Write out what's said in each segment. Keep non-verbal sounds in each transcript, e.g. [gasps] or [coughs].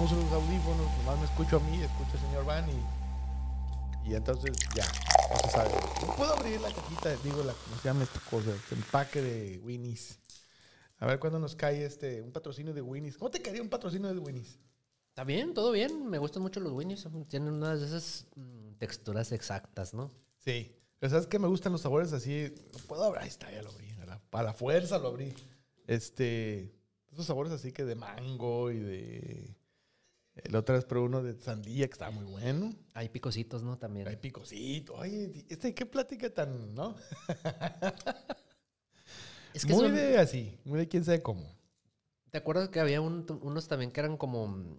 ponemos los audífonos, nomás me escucho a mí, escucho al señor Van y, y entonces ya, no se sabe. No puedo abrir la cajita, digo, la, ¿cómo se llama esta cosa? Este empaque de Winnie's. A ver cuándo nos cae este, un patrocinio de Winnie's. ¿Cómo te caería un patrocinio de Winnie's? Está bien, todo bien. Me gustan mucho los Winnies. Tienen unas de esas mm, texturas exactas, ¿no? Sí. Pero ¿sabes qué? Me gustan los sabores así. No puedo abrir. Ahí está, ya lo abrí. ¿verdad? Para la fuerza lo abrí. Este. Esos sabores así que de mango y de. La otra vez probé uno de sandía que estaba muy bueno. Hay picositos, ¿no? También. Hay picosito. Oye, este, qué plática tan, ¿no? [laughs] Es que muy son- de así. Muy de quién sabe cómo. ¿Te acuerdas que había un- unos también que eran como.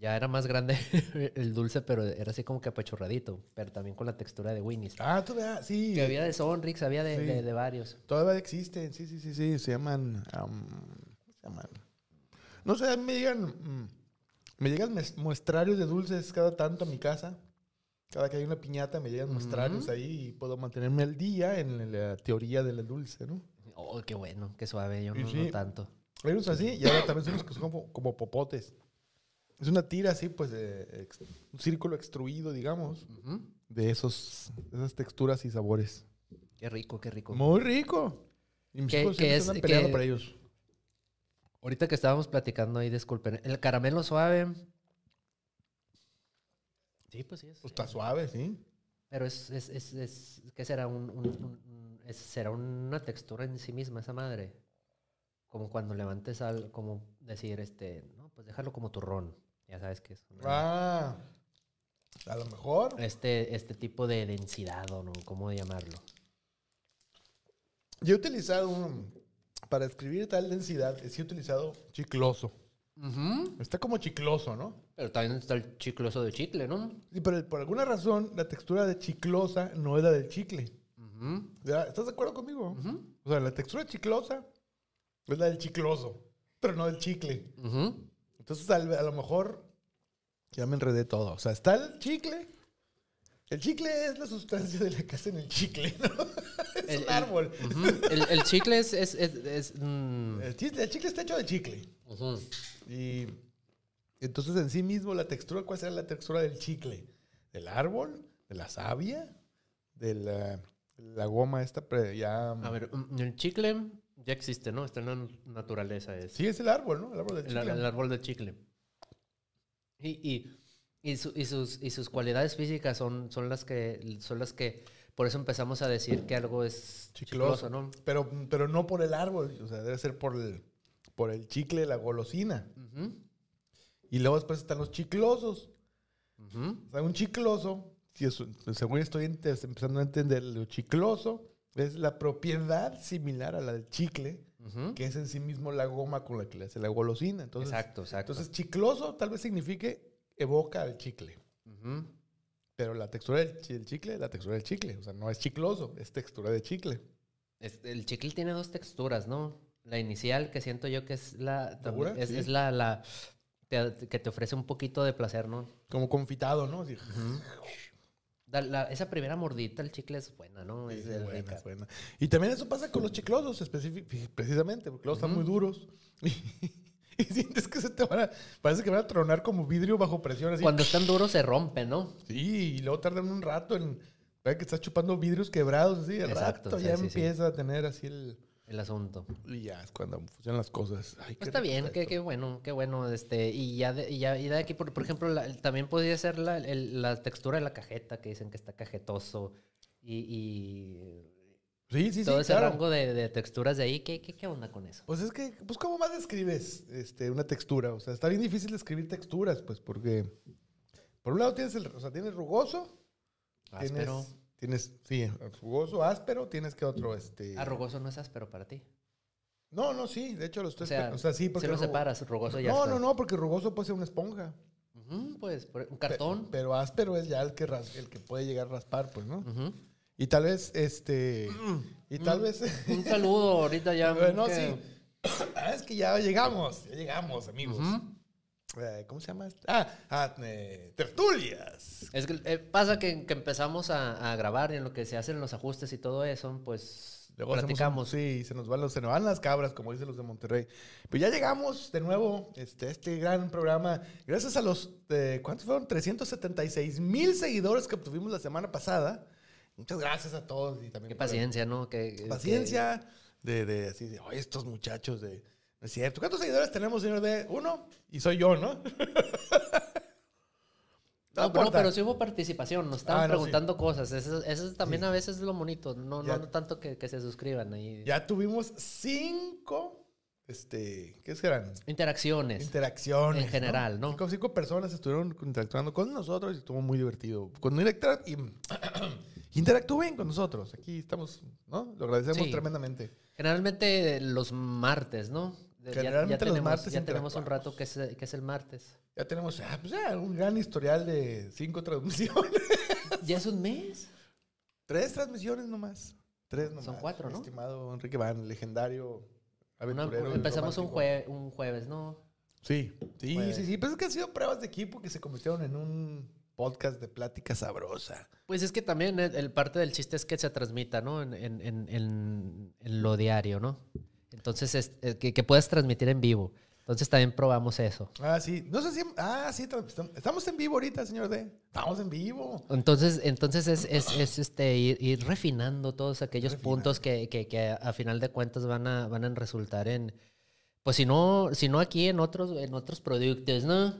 Ya era más grande [laughs] el dulce, pero era así como que apachurradito. Pero también con la textura de Winnie's. Ah, tú veas, sí. Que había de Sonrix, había de, Sí. de- de varios. Todavía existen, sí, sí, sí, sí. Se llaman. am, ¿Cómo se llaman? No sé, me llegan. mm, me llegan muestrarios de dulces cada tanto a mi casa. Cada que hay una piñata me llegan muestrarios ahí y puedo mantenerme al día en la teoría del dulce, ¿no? Oh, qué bueno, qué suave. Yo no, sí. no tanto. Hay unos así y ahora también son los que son como, como popotes. Es una tira así, pues, de un círculo extruido, digamos, Ujú. de esos, de esas texturas y sabores. Qué rico, qué rico. Muy rico. Y mis ¿Qué- hijos es- andan peleando por ellos. Ahorita que estábamos platicando ahí, disculpen. El caramelo suave. Sí, pues sí. Es, Pues está suave, sí. Pero es, es, es, es- ¿qué será? Un, un- un- un- es- será una textura en sí misma esa madre. Como cuando levantes al, como decir, este, no, pues déjalo como turrón. Ya sabes que es una- Ah, a lo mejor. este, este tipo de densidad o no, ¿cómo llamarlo? Yo he utilizado un, para escribir tal densidad, sí he utilizado chicloso. Está como chicloso, ¿no? Pero también está el chicloso de chicle, ¿no? Sí, pero por alguna razón la textura de chiclosa no es la del chicle. ¿Estás de acuerdo conmigo? O sea, la textura chiclosa es la del chicloso, pero no del chicle. Entonces, a lo mejor ya me enredé todo. O sea, está el chicle. El chicle es la sustancia de la que hacen el chicle, ¿no? [laughs] es El- un el- árbol. El, el chicle es... es, es, es, mm, El chicle, el chicle está hecho de chicle. Y entonces en sí mismo la textura, ¿cuál será la textura del chicle? ¿Del árbol? ¿De la savia? ¿De la, la goma esta pre- ya... A ver, mm, el chicle ya existe, ¿no? Está en la naturaleza. Es Sí, es el árbol, ¿no? El árbol del el, chicle. el árbol de chicle. Y, y, y, su- y sus, y sus cualidades físicas son, son, las que, son las que... Por eso empezamos a decir que algo es Chicloso. chicloso, ¿no? Pero, pero no por el árbol, o sea, debe ser por el, por el chicle, la golosina. Y luego después están los chiclosos. O sea, un chicloso, si es, según estoy empezando a entender, lo chicloso es la propiedad similar a la del chicle, que es en sí mismo la goma con la que le hace la golosina. Entonces, exacto, exacto. entonces chicloso tal vez signifique evoca al chicle. Pero la textura del, chi- del chicle la textura del chicle. O sea, no es chicloso, es textura de chicle. Es- el chicle tiene dos texturas, ¿no? La inicial, que siento yo que es la... ¿Segura? Es, Sí. es la... la te- que te ofrece un poquito de placer, ¿no? Como confitado, ¿no? Así, Da- la- esa primera mordita el chicle es buena, ¿no? Es, Sí, es buena, es buena. Y también eso pasa con los chiclosos, precisamente, porque luego están muy duros. [laughs] Y, sientes que se te van a. Parece que van a tronar como vidrio bajo presión. Así. Cuando están duros se rompen, ¿no? Sí, y luego tardan un rato en. Parece que estás chupando vidrios quebrados, así. Al Exacto, rato sí, ya sí, sí. empieza a tener así el. El asunto. Y ya es cuando funcionan las cosas. Ay, Pues está bien, qué, qué bueno, qué bueno. Este, y ya de, y ya, y de aquí, por, por ejemplo, la- también podría ser la, el- la textura de la cajeta, que dicen que está cajetoso. Y, y Sí, sí, todo sí. ese claro. rango de, de texturas de ahí, ¿qué, qué, qué onda con eso? Pues es que, pues, ¿cómo más describes este, una textura? O sea, está bien difícil describir texturas, pues, porque. Por un lado tienes el. O sea, tienes rugoso. Áspero. Tienes, tienes, sí, rugoso, áspero. Tienes que otro, este. Ah, rugoso no es áspero para ti. No, no, sí. De hecho, lo estoy O sea, o sea sí, porque. si lo rugo- separas, rugoso y No, áspero. no, no, porque rugoso puede ser una esponja. Ujú, pues, un cartón. Pero áspero es ya el que, ras- el que puede llegar a raspar, pues, ¿no? Ujú. Y tal vez, este. Y tal vez. Un saludo ahorita ya. Bueno, que- sí. [coughs] Ah, es que ya llegamos, ya llegamos, amigos. Eh, ¿Cómo se llama? esto? Ah, ah, eh, tertulias. Es que eh, pasa que, que empezamos a, a grabar y en lo que se hacen los ajustes y todo eso, pues Luego hacemos un- Platicamos. sí, se nos, van los, se nos van las cabras, como dicen los de Monterrey. Pero ya llegamos de nuevo este, este gran programa. Gracias a los, eh, ¿cuántos fueron? 376 mil seguidores que obtuvimos la semana pasada. Muchas gracias a todos. Y también Qué el- paciencia, ¿no? Que, que- paciencia de, de así de, oye, estos muchachos de... No es cierto. ¿Cuántos seguidores tenemos, señor D? Uno. Y soy yo, ¿no? [laughs] No, pero, pero sí hubo participación, nos estaban Ah, no, sí. preguntando cosas. Eso, eso es también a veces lo bonito. No, Ya. no, tanto que, que se suscriban ahí. Ya tuvimos cinco, este, ¿qué serán? Interacciones. Interacciones. En general, ¿no? Cinco, cinco personas estuvieron interactuando con nosotros y estuvo muy divertido. Interactúan, y, interactúen con nosotros. Aquí estamos, ¿no? Lo agradecemos Sí. tremendamente. Generalmente los martes, ¿no? Ya- Generalmente los martes Ya tenemos un rato que es, que es el martes. Ya tenemos ah, pues ya, un gran historial de cinco transmisiones. [laughs] ¿Ya es un mes? Tres transmisiones nomás. Tres nomás. Son cuatro, ¿no? Estimado Enrique Van, legendario aventurero. empezamos un, romántico. jue- un jueves, ¿no? Sí, sí, Jueves. sí, sí. Pues es que han sido pruebas de equipo que se convirtieron en un podcast de plática sabrosa. Pues es que también el, el parte del chiste es que se transmita, ¿no? En, en- en- en- en lo diario, ¿no? Entonces, es- eh, que, que puedas transmitir en vivo. Entonces también probamos eso. Ah, sí. No sé si. Ah, sí. Estamos en vivo ahorita, señor D. Estamos en vivo. Entonces, entonces es, es- es, este, ir, ir refinando todos aquellos Refinando. puntos que, que- que a, a final de cuentas van a, van a resultar en, pues si no, si no aquí en otros, en otros productos, ¿no?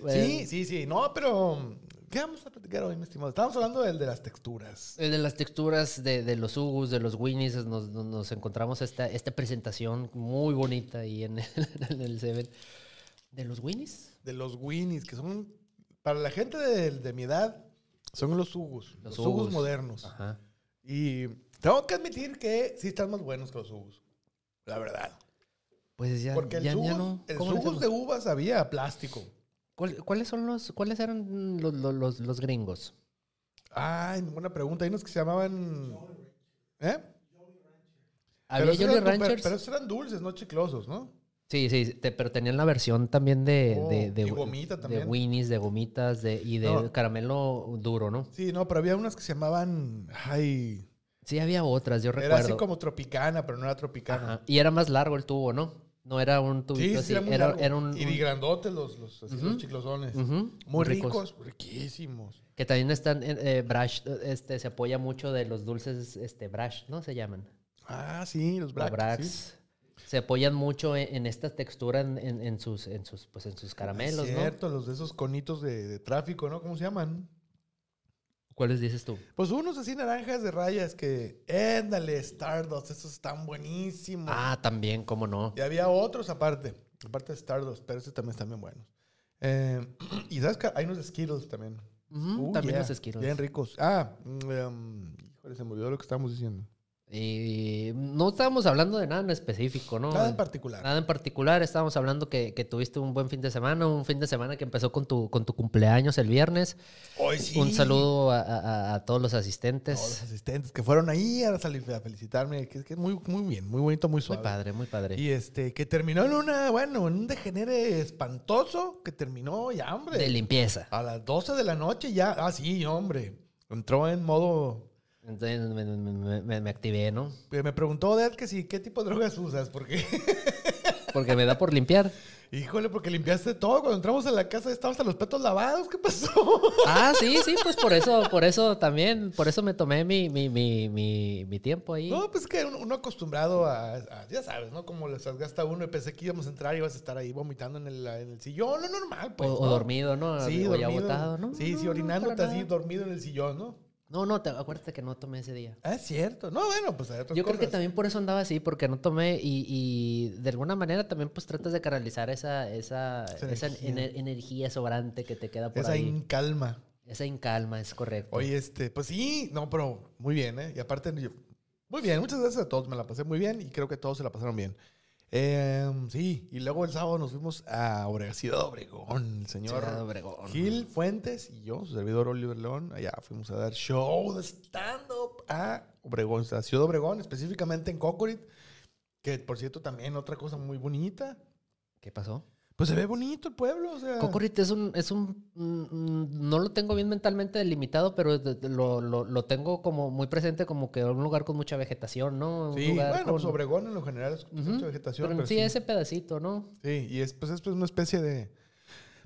Bueno. Sí, sí, sí. No, pero. ¿Qué vamos a platicar hoy, mi estimado? Estábamos hablando del de las texturas. Eh, De las texturas de, de los Ugus, de los Winnies, nos, nos- nos encontramos esta, esta presentación muy bonita ahí [laughs] en el, en el Seven. ¿De los Winnies? De los Winnies, que son. Para la gente de, de mi edad, son los Ugus. Los, Los Ugus Ugus. modernos. Ajá. Y tengo que admitir que sí están más buenos que los Ugus. La verdad. Pues ya, Porque el ya, no. el ¿Cómo le Sugus de uvas había plástico. ¿Cuál- ¿Cuáles son los, cuáles eran los, los, los- gringos? Ay, buena pregunta. Hay unos que se llamaban. ¿Eh? Había esos Jolly eran, pero- Ranchers. Pero, esos eran dulces, no chiclosos, ¿no? Sí, sí, te- pero tenían la versión también de, Oh, de, de, y gomita de también. Winnies, de gomitas de, y de No. caramelo duro, ¿no? Sí, no, pero había unas que se llamaban. Ay. Sí, había otras, yo Era recuerdo. así como tropicana, pero no era tropicana. Ajá. Y era más largo el tubo, ¿no? No era un tubito sí, así. era muy era, largo. era un, y un- grandotes los, los, así, los chiclosones. Muy ricos. ricos, riquísimos. Que también están, eh, eh, Brash, este, se apoya mucho de los dulces, este, Brash, ¿no? Se llaman. Ah, sí, los Brax. Brax. sí. Se apoyan mucho en, en esta textura en, en- en sus, en sus, pues, en sus caramelos, Es cierto, los de esos conitos de, de tráfico, ¿no? ¿Cómo se llaman? ¿Cuáles dices tú? Pues unos así naranjas de rayas que, éndale, Stardust, esos están buenísimos. Ah, también, cómo no. Y había otros aparte, aparte de Stardust, pero esos también están bien buenos. Eh, [clears throat] y sabes que hay unos Skittles también. Uh, también yeah, los Skittles. Bien ricos. Ah, em, híjole, se me olvidó lo que estábamos diciendo. Y no estábamos hablando de nada en específico, ¿no? Nada en particular. Nada en particular, estábamos hablando que, que tuviste un buen fin de semana, un fin de semana que empezó con tu, con tu cumpleaños el viernes. Hoy sí. Un saludo a, a- a todos los asistentes. todos los asistentes que fueron ahí a, salir, a felicitarme, que es que muy, muy bien, muy bonito, muy Muy suave. padre, muy padre. Y este, que terminó en una, bueno, en un degenere espantoso, que terminó ya, hombre. de limpieza. A las 12 de la noche ya, ah, sí, hombre. Entró en modo... Entonces me, me- me- me activé, ¿no? Me preguntó Dad que sí, ¿qué tipo de drogas usas? Porque, [laughs] Porque me da por limpiar. híjole, porque limpiaste todo. Cuando entramos a la casa estaban hasta los petos lavados. ¿Qué pasó? [laughs] Ah, sí, sí, pues por eso, por eso también, por eso me tomé mi, mi, mi, mi, mi tiempo ahí. No, pues que uno, acostumbrado a, a- ya sabes, ¿no? Como les gasta uno y pensé que íbamos a entrar y ibas a estar ahí vomitando en el, en el sillón, lo normal, pues. o, o ¿no? dormido, ¿no? Sí, o ya dormido. botado, ¿no? Sí, No, sí, no, orinándote para así, dormido en el sillón, ¿no? No, no, te, acuérdate que no tomé ese día. Ah, es cierto. No, bueno, pues hay otras Yo creo que también por eso andaba así, porque no tomé y, y de alguna manera también pues tratas de canalizar esa, esa, Esa esa energía. ener- energía sobrante que te queda por Esa ahí. incalma. Esa incalma, es correcto. Oye, este, pues sí, no, pero muy bien, ¿eh? Y aparte, yo- muy bien, muchas gracias a todos, me la pasé muy bien y creo que todos se la pasaron bien. Em, sí, y luego el sábado nos fuimos a Obregón, Ciudad Obregón, el señor Ciudad Obregón. Gil Fuentes y yo, su servidor Oliver León, allá fuimos a dar show de stand-up a Obregón, a Ciudad Obregón, específicamente en Cocorit, que por cierto también otra cosa muy bonita. ¿Qué pasó? Pues se ve bonito el pueblo, o sea. Cocorit es un, es un, no lo tengo bien mentalmente delimitado, pero lo, lo, lo, tengo como muy presente como que un lugar con mucha vegetación, ¿no? sí, bueno, pues Obregón en lo general es mucha vegetación. sí, ese pedacito, ¿no? Sí, y es, pues, es pues, una especie de...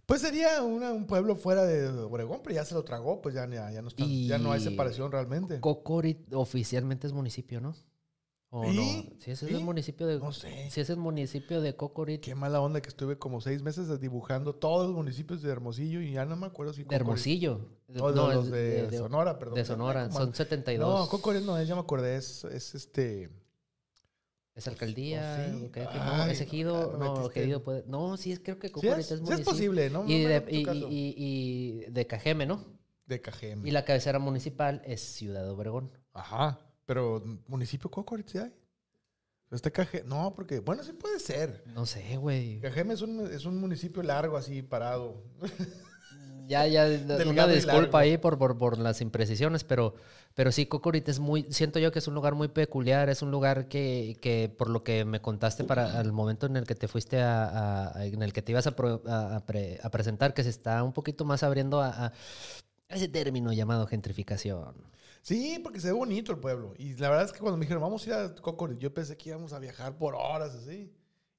Pues sería un pueblo fuera de Obregón, pero ya se lo tragó, pues ya, ya, no, está, ya no hay separación realmente. Cocorit oficialmente es municipio, ¿no? ¿O no? Si ese es el municipio de. No sé. Si es el municipio de Cocorit. Qué mala onda que estuve como seis meses dibujando todos los municipios de Hermosillo y ya no me acuerdo si. De Hermosillo. no, los de, Sonora, perdón. De Sonora, son 72. No, Cocorit no es, ya me acordé, es, es este. ¿Es alcaldía? ¿Sí? no, ¿Es ejido? No, ejido puede... No, sí, es, creo que Cocorit es, es, municipio. Sí es posible, ¿no? Y, de, y, y, y, de Cajeme, ¿no? De Cajeme. Y la cabecera municipal es Ciudad Obregón. Ajá. Pero municipio Cocorit sí hay. Este Caje... No, porque, bueno, sí puede ser. No sé, güey. Cajeme es un, es un municipio largo, así, parado. Ya, ya, [laughs] una disculpa ahí por, por, por, las imprecisiones, pero, pero sí, Cocorit es muy, siento yo que es un lugar muy peculiar, es un lugar que, que por lo que me contaste para el momento en el que te fuiste a, en el que te ibas a, a, presentar, que se está un poquito más abriendo a ese término llamado gentrificación. Sí, porque se ve bonito el pueblo. Y la verdad es que cuando me dijeron, vamos a ir a Cocorit, yo pensé que íbamos a viajar por horas así.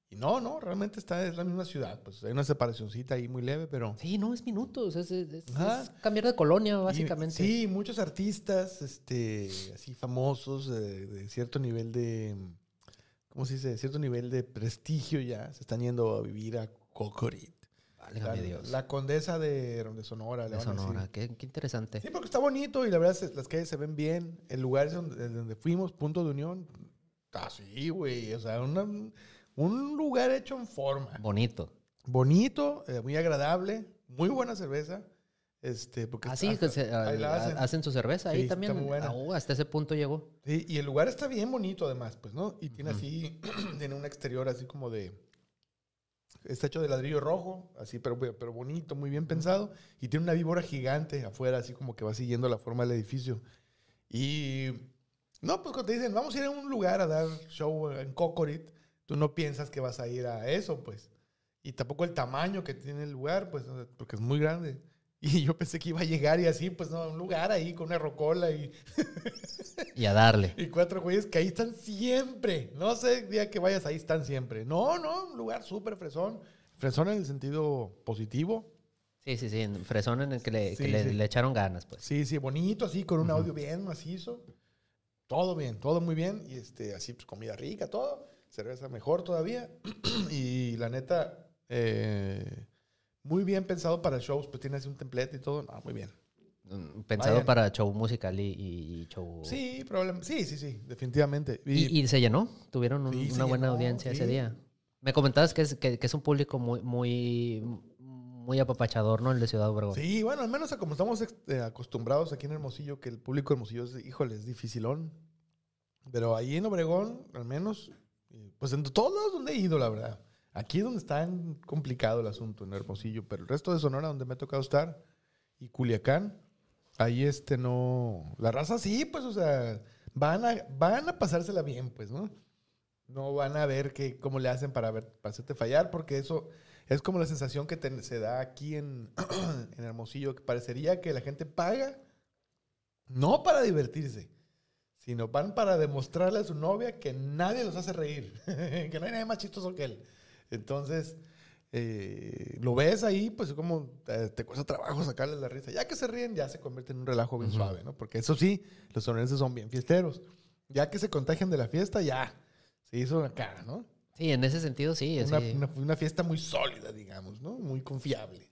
Y no, no, realmente está, es la misma ciudad. Pues hay una separacióncita ahí muy leve, pero... Sí, no, es minutos. Es, cambiar de colonia, básicamente. sí, muchos artistas este, así famosos de, cierto nivel de... ¿Cómo se dice? cierto nivel de prestigio ya se están yendo a vivir a Cocorit la, condesa de, Sonora. De Sonora, qué, interesante. Sí, porque está bonito y la verdad es, las calles se ven bien. El lugar es donde, donde fuimos, punto de unión, así, güey. O sea, un lugar hecho en forma. Bonito. Bonito, eh, muy agradable, muy buena cerveza. Este, porque ah, sí, hacen. su cerveza ahí también. Está muy buena. Ah, hasta ese punto llegó. Sí, y el lugar está bien bonito además, pues, ¿no? Y tiene así, [clears throat] tiene un exterior así como de, Está hecho de ladrillo rojo, así, pero, pero bonito, muy bien pensado. Y tiene una víbora gigante afuera, así como que va siguiendo la forma del edificio. Y. No, pues cuando te dicen, vamos a ir a un lugar a dar show en Cocorit, tú no piensas que vas a ir a eso, pues. Y tampoco el tamaño que tiene el lugar, pues, porque es muy grande. Y yo pensé que iba a llegar y así, pues no, un lugar ahí con una rocola y. [laughs] y a darle. Y cuatro güeyes que ahí están siempre. No sé el día que vayas, ahí están siempre. No, no, un lugar súper fresón. Fresón en el sentido positivo. Sí, sí, sí. Fresón en el que le, le, echaron ganas, pues. Sí, sí, bonito, así, con un audio bien macizo. Todo bien, todo muy bien. Y este, así, pues comida rica, todo. Cerveza mejor todavía. [clears throat] y la neta. Eh, muy bien pensado para shows, pues tiene así un templete y todo. No, muy bien. Mm, pensado para show musical y, show. Sí, probablemente. Sí, sí, sí, definitivamente. Y, se llenó. Tuvieron una buena audiencia ese día. Me comentabas que es, que, es un público muy, muy, muy apapachador, ¿no? El de Ciudad Obregón. Sí, bueno, al menos como estamos eh, acostumbrados aquí en Hermosillo, que el público de Hermosillo es, híjole, es dificilón. Pero ahí en Obregón, al menos, eh, pues en todos lados donde he ido, la verdad. Aquí es donde está complicado el asunto, en Hermosillo, pero el resto de Sonora, donde me ha tocado estar, y Culiacán, ahí este no. La raza sí, pues, o sea, van a, van a pasársela bien, pues, ¿no? No van a ver que, cómo le hacen para, ver, para hacerte fallar, porque eso es como la sensación que se da aquí en, [clears throat] en Hermosillo, que parecería que la gente paga no para divertirse, sino van para demostrarle a su novia que nadie los hace reír, [laughs] que no hay nadie más chistoso que él. Entonces, eh, lo ves ahí, pues como te, cuesta trabajo sacarle la risa. Ya que se ríen, ya se convierte en un relajo bien suave, ¿no? Porque eso sí, los sonorenses son bien fiesteros. Ya que se contagian de la fiesta, ya se hizo una cara, ¿no? Sí, en ese sentido sí. Una, una fiesta muy sólida, digamos, ¿no? Muy confiable.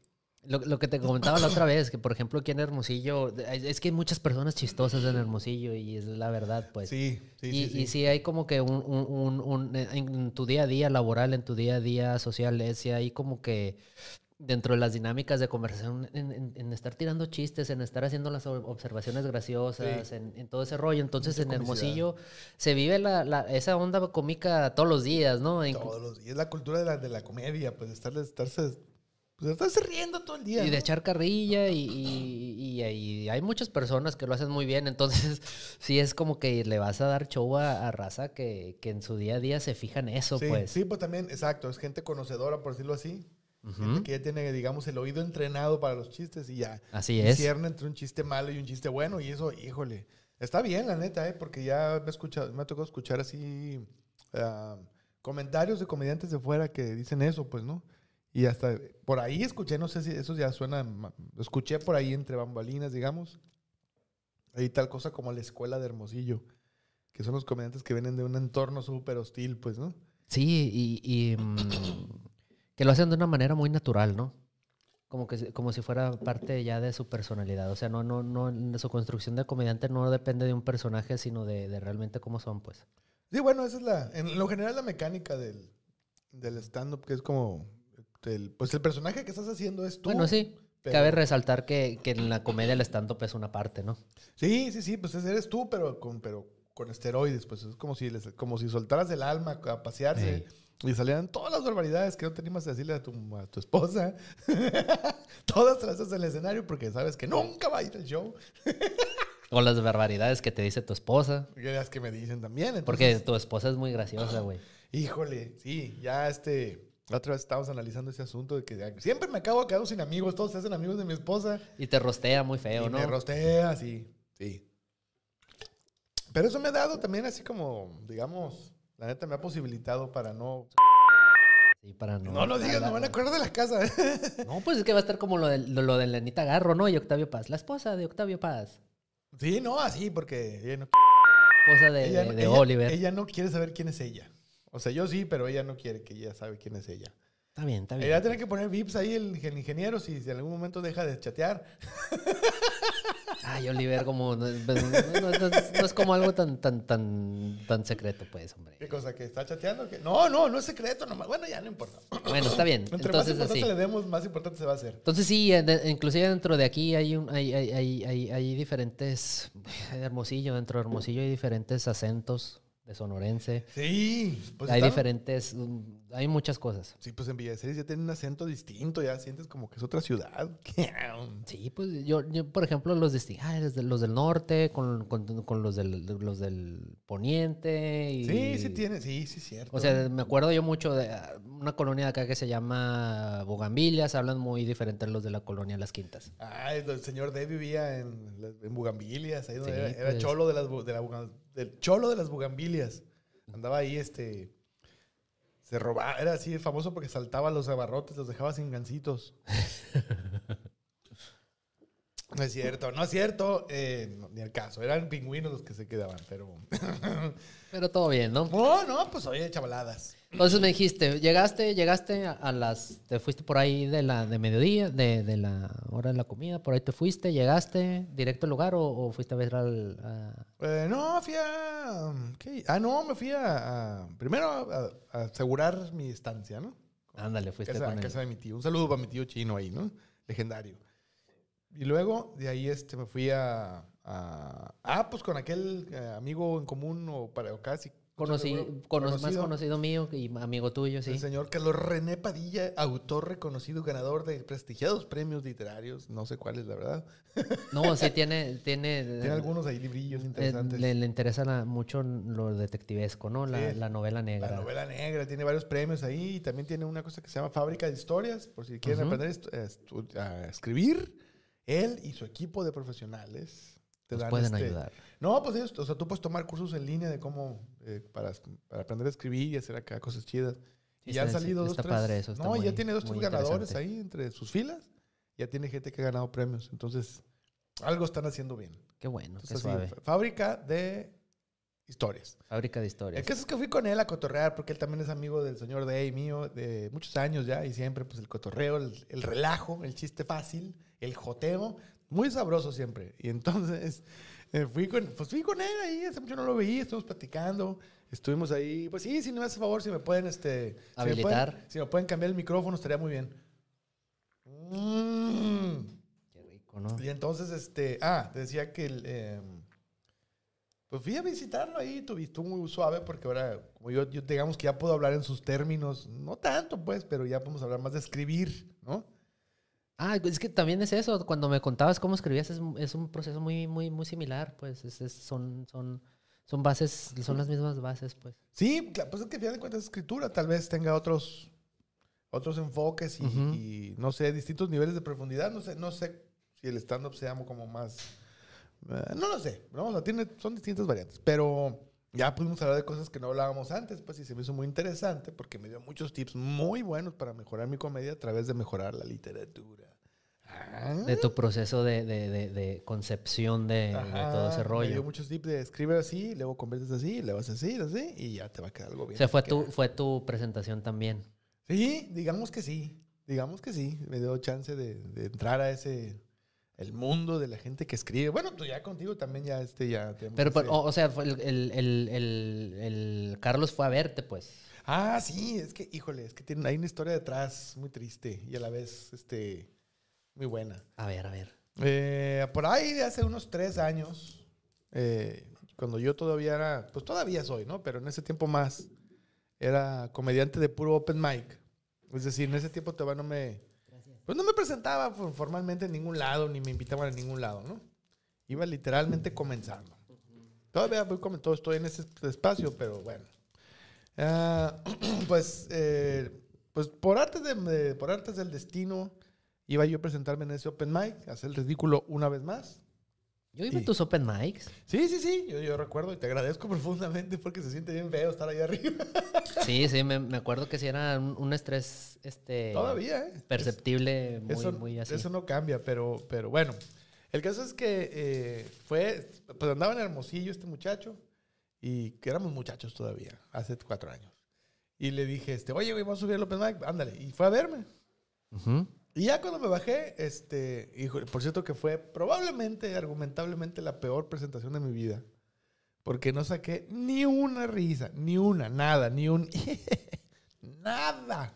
Lo, que te comentaba la otra vez, que por ejemplo aquí en Hermosillo, es que hay muchas personas chistosas en Hermosillo y es la verdad, pues. Sí, sí, y, sí, Y sí hay como que un, un, un, en tu día a día laboral, en tu día a día social, es, sí hay como que dentro de las dinámicas de conversación, en, estar tirando chistes, en estar haciendo las observaciones graciosas, en, todo ese rollo. Entonces en Hermosillo se vive la, la, esa onda cómica todos los días, ¿no? Todos los días. Es la cultura de la, de la comedia, pues estar, estarse pues estás riendo todo el día. Y de echar carrilla y, y, hay muchas personas que lo hacen muy bien. Entonces, [laughs] sí es como que le vas a dar show a, raza que, que, en su día a día se fijan eso, sí, pues. Sí, pues también, exacto. Es gente conocedora, por decirlo así. Gente que ya tiene, digamos, el oído entrenado para los chistes y ya. Así es. Cierna entre un chiste malo y un chiste bueno. Y eso, híjole, está bien, la neta, ¿eh? Porque ya me, escuchado, me ha tocado escuchar así ah, comentarios de comediantes de fuera que dicen eso, pues, ¿no? Y hasta por ahí escuché, no sé si eso ya suena, escuché por ahí entre bambalinas, digamos. Hay tal cosa como la escuela de Hermosillo, que son los comediantes que vienen de un entorno súper hostil, pues, ¿no? Sí, y, y, mm, que lo hacen de una manera muy natural, ¿no? Como que como si fuera parte ya de su personalidad. O sea, no, no, no, su construcción de comediante no depende de un personaje, sino de, de realmente cómo son, pues. Sí, bueno, esa es la, en lo general la mecánica del, del stand-up, que es como, el- pues el personaje que estás haciendo es tú. Bueno, sí. pero- Cabe resaltar que, que en la comedia el stand-up es una parte, ¿no? Sí, sí, sí, pues eres tú, pero con, pero con esteroides, pues es como si, les- como si soltaras el alma a pasearse y salieran todas las barbaridades que no te animas a decirle a tu, a tu esposa. [laughs] todas haces en el escenario porque sabes que nunca va a ir al show. [laughs] O las barbaridades que te dice tu esposa. Y las que me dicen también. entonces- Porque tu esposa es muy graciosa, güey. [gasps] Híjole, sí, ya este. La otra vez estábamos analizando ese asunto de que siempre me acabo quedando sin amigos, todos se hacen amigos de mi esposa. Y te rostea muy feo, y ¿no? me rostea, sí, sí. Pero eso me ha dado también así como, digamos, la neta me ha posibilitado para no... Sí, para no. No lo digas, me van a acordar de la casa. [laughs] No, pues es que va a estar como lo de, lo, lo de la Anita Garro, ¿no? Y Octavio Paz. La esposa de Octavio Paz. sí, no, así, porque ella no, Esposa de, ella de- no- de ella- Oliver. ella no quiere saber quién es ella. O sea, yo sí, pero ella no quiere que ella sabe quién es ella. Está bien, está bien. Ella tiene que poner VIPs ahí el, el ingeniero si, si en algún momento deja de chatear. Ay, Oliver, como. No, no- no- no es- como algo tan, tan, tan, tan secreto, pues, hombre. ¿Qué cosa? ¿Que está chateando? ¿Que? No, no, no es secreto nomás. Bueno, ya no importa. Bueno, está bien. Entre más Entonces, importante así. le demos, más importante se va a hacer. Entonces sí, inclusive dentro de aquí hay, un, hay, hay, hay, hay, hay diferentes, Hermosillo, dentro de Hermosillo hay diferentes acentos de sonorense, Sí, pues hay están- diferentes, hay muchas cosas. Sí, pues en Villaceres ya tiene un acento distinto, ya sientes como que es otra ciudad. [laughs] Sí, pues yo, yo, por ejemplo, los ah, de- los del norte con, con, con los, del, los del poniente. Y, Sí, sí tiene, sí, sí, cierto. O sea, me acuerdo yo mucho de ah, una colonia de acá que se llama Bogambilias, hablan muy diferente a los de la colonia Las Quintas. Ah, el, señor D vivía en, en Bugambilias, ahí donde Sí, era, era pues. cholo de las de la del cholo de las Bugambilias. Andaba ahí, este, se robaba, era así famoso porque saltaba los abarrotes, los dejaba sin gancitos. [laughs] No es cierto, no es cierto, eh, no, ni el caso, eran pingüinos los que se quedaban, pero... Pero todo bien, ¿no? No, no, pues oye, chavaladas. Entonces me dijiste, llegaste, llegaste a, a las, te fuiste por ahí de la de mediodía, de, de la hora de la comida, por ahí te fuiste, llegaste directo al lugar o, o fuiste a ver al... a- Eh, no, fui a... ¿qué? Ah, no, me fui a... a- primero a, a asegurar mi estancia, ¿no? Ándale, fuiste Casa, con el... casa de mi tío. Un saludo para mi tío chino ahí, ¿no? Legendario. Y luego de ahí este, me fui a... a- ah, pues con aquel eh, amigo en común o, para, o casi... Conocí, seguro, cono- más conocido mío y amigo tuyo, sí. El señor Carlos René Padilla, autor reconocido, ganador de prestigiados premios literarios. No sé cuáles, la verdad. [laughs] No, sí tiene... Tiene, Tiene algunos ahí librillos eh, interesantes. le, le interesa la- mucho lo detectivesco, ¿no? La, Sí. la novela negra. La novela negra tiene varios premios ahí y también tiene una cosa que se llama Fábrica de Historias, por si quieren Ujú. aprender estu- a estu- a escribir. Él y su equipo de profesionales te Nos dan pueden este- ayudar. No, pues ellos, o sea, tú puedes tomar cursos en línea de cómo, eh, para, para aprender a escribir y hacer acá cosas chidas. Sí, y ya han está- salido dos, tres. padre eso, está no, ya tiene dos, tres ganadores ahí entre sus filas. Ya tiene gente que ha ganado premios. Entonces, algo están haciendo bien. Qué bueno, qué suave. así, fábrica de historias. Fábrica de El historias. caso es que fui con él a cotorrear porque él también es amigo del señor Day mío de muchos años ya y siempre pues el cotorreo, el, el relajo, el chiste fácil, el joteo, muy sabroso siempre. Y entonces [laughs] eh, fui, con, pues fui con él ahí, hace mucho no lo veía, estuvimos platicando, estuvimos ahí, pues sí, si me hace favor, si me pueden, este... si me Habilitar. pueden- Si me pueden, cambiar el micrófono estaría muy bien. Mm. Qué rico, ¿no? Y entonces, este, ah, te decía que el, eh, pues fui a visitarlo ahí, estuvo muy suave porque ahora, como yo, yo digamos que ya puedo hablar en sus términos, no tanto pues, pero ya podemos hablar más de escribir, ¿no? Ah, es que también es eso. Cuando me contabas cómo escribías, es, es un proceso muy, muy, muy similar. Pues es- es- son, son, son bases, son las mismas bases, pues. Sí, pues es que al final de cuentas es escritura, tal vez tenga otros, otros enfoques y, no sé, distintos niveles de profundidad. No sé, no sé si el stand-up sea como más... eh, no lo sé, ¿no? O sea, tiene, son distintas variantes. Pero ya pudimos hablar de cosas que no hablábamos antes, pues, y se me hizo muy interesante porque me dio muchos tips muy buenos para mejorar mi comedia a través de mejorar la literatura. De tu proceso de, de- de- de concepción de, Ajá, todo ese Me dio rollo. muchos tips de escribe así, luego conviertes así, luego haces así, así, y ya te va a quedar algo bien. O sea, fue tu, fue tu presentación también. Sí, digamos que sí. Digamos que sí. Me dio chance de, entrar a ese. El mundo de la gente que escribe. Bueno, tú ya contigo también ya este ya. Pero, pero, o, o sea, el- el- el- el Carlos fue a verte, pues. Ah, sí, es que, híjole, es que tiene, hay una historia detrás muy triste y a la vez, este, muy buena. A ver, a ver. Eh, por ahí de hace unos tres años, eh, cuando yo todavía era, pues todavía soy, ¿no? Pero en ese tiempo más, era comediante de puro open mic. Es decir, en ese tiempo todavía no me, pues no me presentaba for- formalmente en ningún lado, ni me invitaban a ningún lado, ¿no? Iba literalmente comenzando. Todavía voy como todo, estoy en ese espacio, pero bueno. Ah, [clears throat] pues, eh, pues por artes, de, de- por artes del destino, iba yo a presentarme en ese open mic, a hacer el ridículo una vez más. Yo iba a Y- tus open mics. Sí, sí, sí, yo, yo recuerdo y te agradezco [laughs] profundamente porque se siente bien feo estar ahí arriba. [laughs] Sí, sí, me, me acuerdo que sí era un, un estrés este, Todavía, ¿eh? perceptible, muy, eso, muy así. eso no cambia, pero, pero bueno. El caso es que eh, fue, pues andaba en Hermosillo este muchacho y que éramos muchachos todavía, hace cuatro años. Y le dije, este, oye, güey, vamos a subir el Open Mic, ándale. Y fue a verme. Ujú. Y ya cuando me bajé, este, hijo, por cierto que fue probablemente, argumentablemente, la peor presentación de mi vida. Porque no saqué ni una risa, ni una, nada, ni un... [laughs] nada.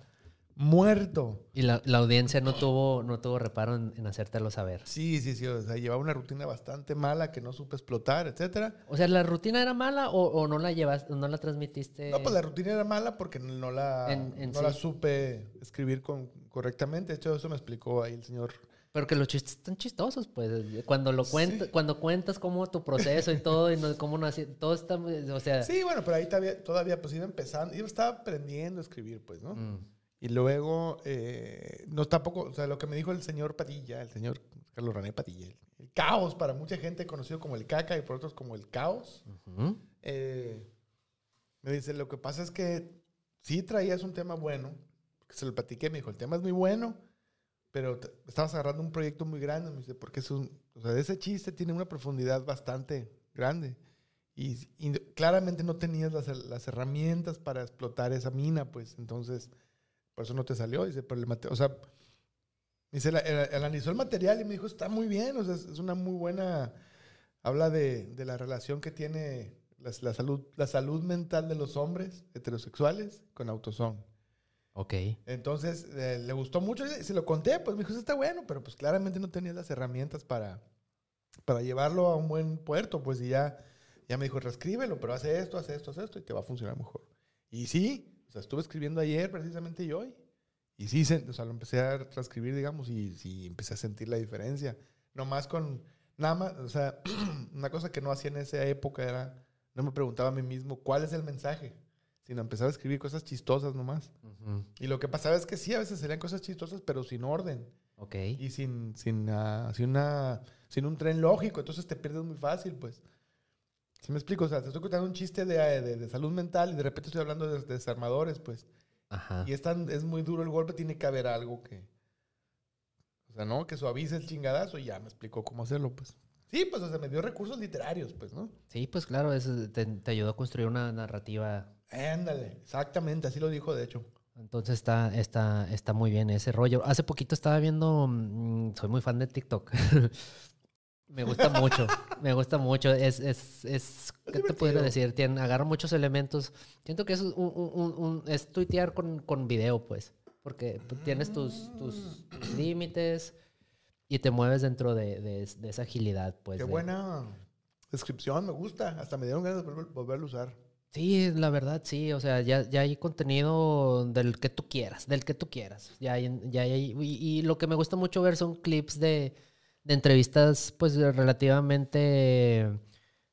Muerto. Y la, la audiencia no tuvo, no tuvo reparo en, en hacértelo saber. Sí, sí, sí. O sea, llevaba una rutina bastante mala que no supe explotar, etcétera. O sea, ¿la rutina era mala o, o no la llevas, no la transmitiste? No, pues la rutina era mala porque no la, En- en no la supe escribir con, correctamente. De hecho, eso me explicó ahí el señor. Pero que los chistes están chistosos, pues. Cuando lo cuentas, Sí. cuando cuentas cómo tu proceso y todo, y no, cómo nació, todo está, o sea. Sí, bueno, pero ahí todavía, todavía pues iba empezando. Yo estaba aprendiendo a escribir, pues, ¿no? mm, Y luego, eh, no tampoco, o sea, lo que me dijo el señor Padilla, el señor Carlos René Padilla, el, el caos para mucha gente conocido como el caca y por otros como el caos. eh, me dice, lo que pasa es que sí traías un tema bueno, que se lo platiqué, me dijo, el tema es muy bueno, pero estabas agarrando un proyecto muy grande, me dice, porque es un, o sea, ese chiste tiene una profundidad bastante grande. Y, y claramente no tenías las, las herramientas para explotar esa mina, pues entonces, por eso no te salió. Dice, pero el mate- o sea, dice, el- analizó el material y me dijo, está muy bien, o sea, es, una muy buena, habla de, de la relación que tiene la, salud, la salud mental de los hombres heterosexuales con autosón. Ok. Entonces, eh, le gustó mucho y se lo conté, pues me dijo, "Eso está bueno, pero pues claramente no tenía las herramientas para, para llevarlo a un buen puerto, pues y ya, ya me dijo, reescríbelo, pero hace esto, hace esto, hace esto y te va a funcionar mejor. Y sí, sea, estuve escribiendo ayer precisamente y hoy. Y sí, o sea, lo empecé a transcribir, digamos, y sí empecé a sentir la diferencia. Nomás con, nada más, o sea, [clears throat] una cosa que no hacía en esa época era, no me preguntaba a mí mismo cuál es el mensaje, sino empezaba a escribir cosas chistosas nomás. Ujú. Y lo que pasaba es que sí, a veces serían cosas chistosas, pero sin orden Ok. y sin, sin, ah, sin, una, sin un tren lógico. Entonces te pierdes muy fácil, pues. ¿Sí me explico? O sea, te estoy contando un chiste de, eh, de- de salud mental y de repente estoy hablando de, de desarmadores, pues. Ajá. Y es, tan, es muy duro el golpe, tiene que haber algo que. O sea, ¿no? Que suavice el chingadazo y ya me explicó cómo hacerlo, pues. Sí, pues, o sea, me dio recursos literarios, pues, ¿no? Sí, pues claro, eso te, te ayudó a construir una narrativa. Ándale, exactamente, así lo dijo, de hecho. Entonces está, está, está muy bien ese rollo. Hace poquito estaba viendo, mm, soy muy fan de TikTok. [laughs] me gusta mucho, me gusta mucho. Es, es, es ¿qué te pudiera decir? Tiene, agarra muchos elementos. Siento que es, un, un- un- es tuitear con, con video, pues. Porque tienes tus, tus, tus límites y te mueves dentro de, de- de esa agilidad, pues. Qué de- buena descripción, me gusta. Hasta me dieron ganas de volver- volverlo a usar. Sí, la verdad, sí. O sea, ya, ya hay contenido del que tú quieras, del que tú quieras. Ya hay, ya hay, y, y lo que me gusta mucho ver son clips de, de entrevistas, pues, relativamente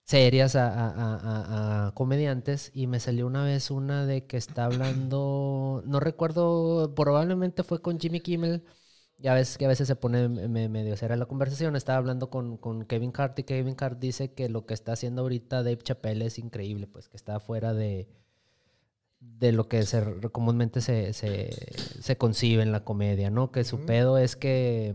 serias a, a- a- a- comediantes y me salió una vez una de que está hablando, no recuerdo, probablemente fue con Jimmy Kimmel. Ya ves que a veces se pone me- medio seria la conversación. Estaba hablando con, con Kevin Hart y Kevin Hart dice que lo que está haciendo ahorita Dave Chappelle es increíble, pues que está fuera de, de lo que se, comúnmente se, se, se concibe en la comedia, ¿no? Que su pedo es que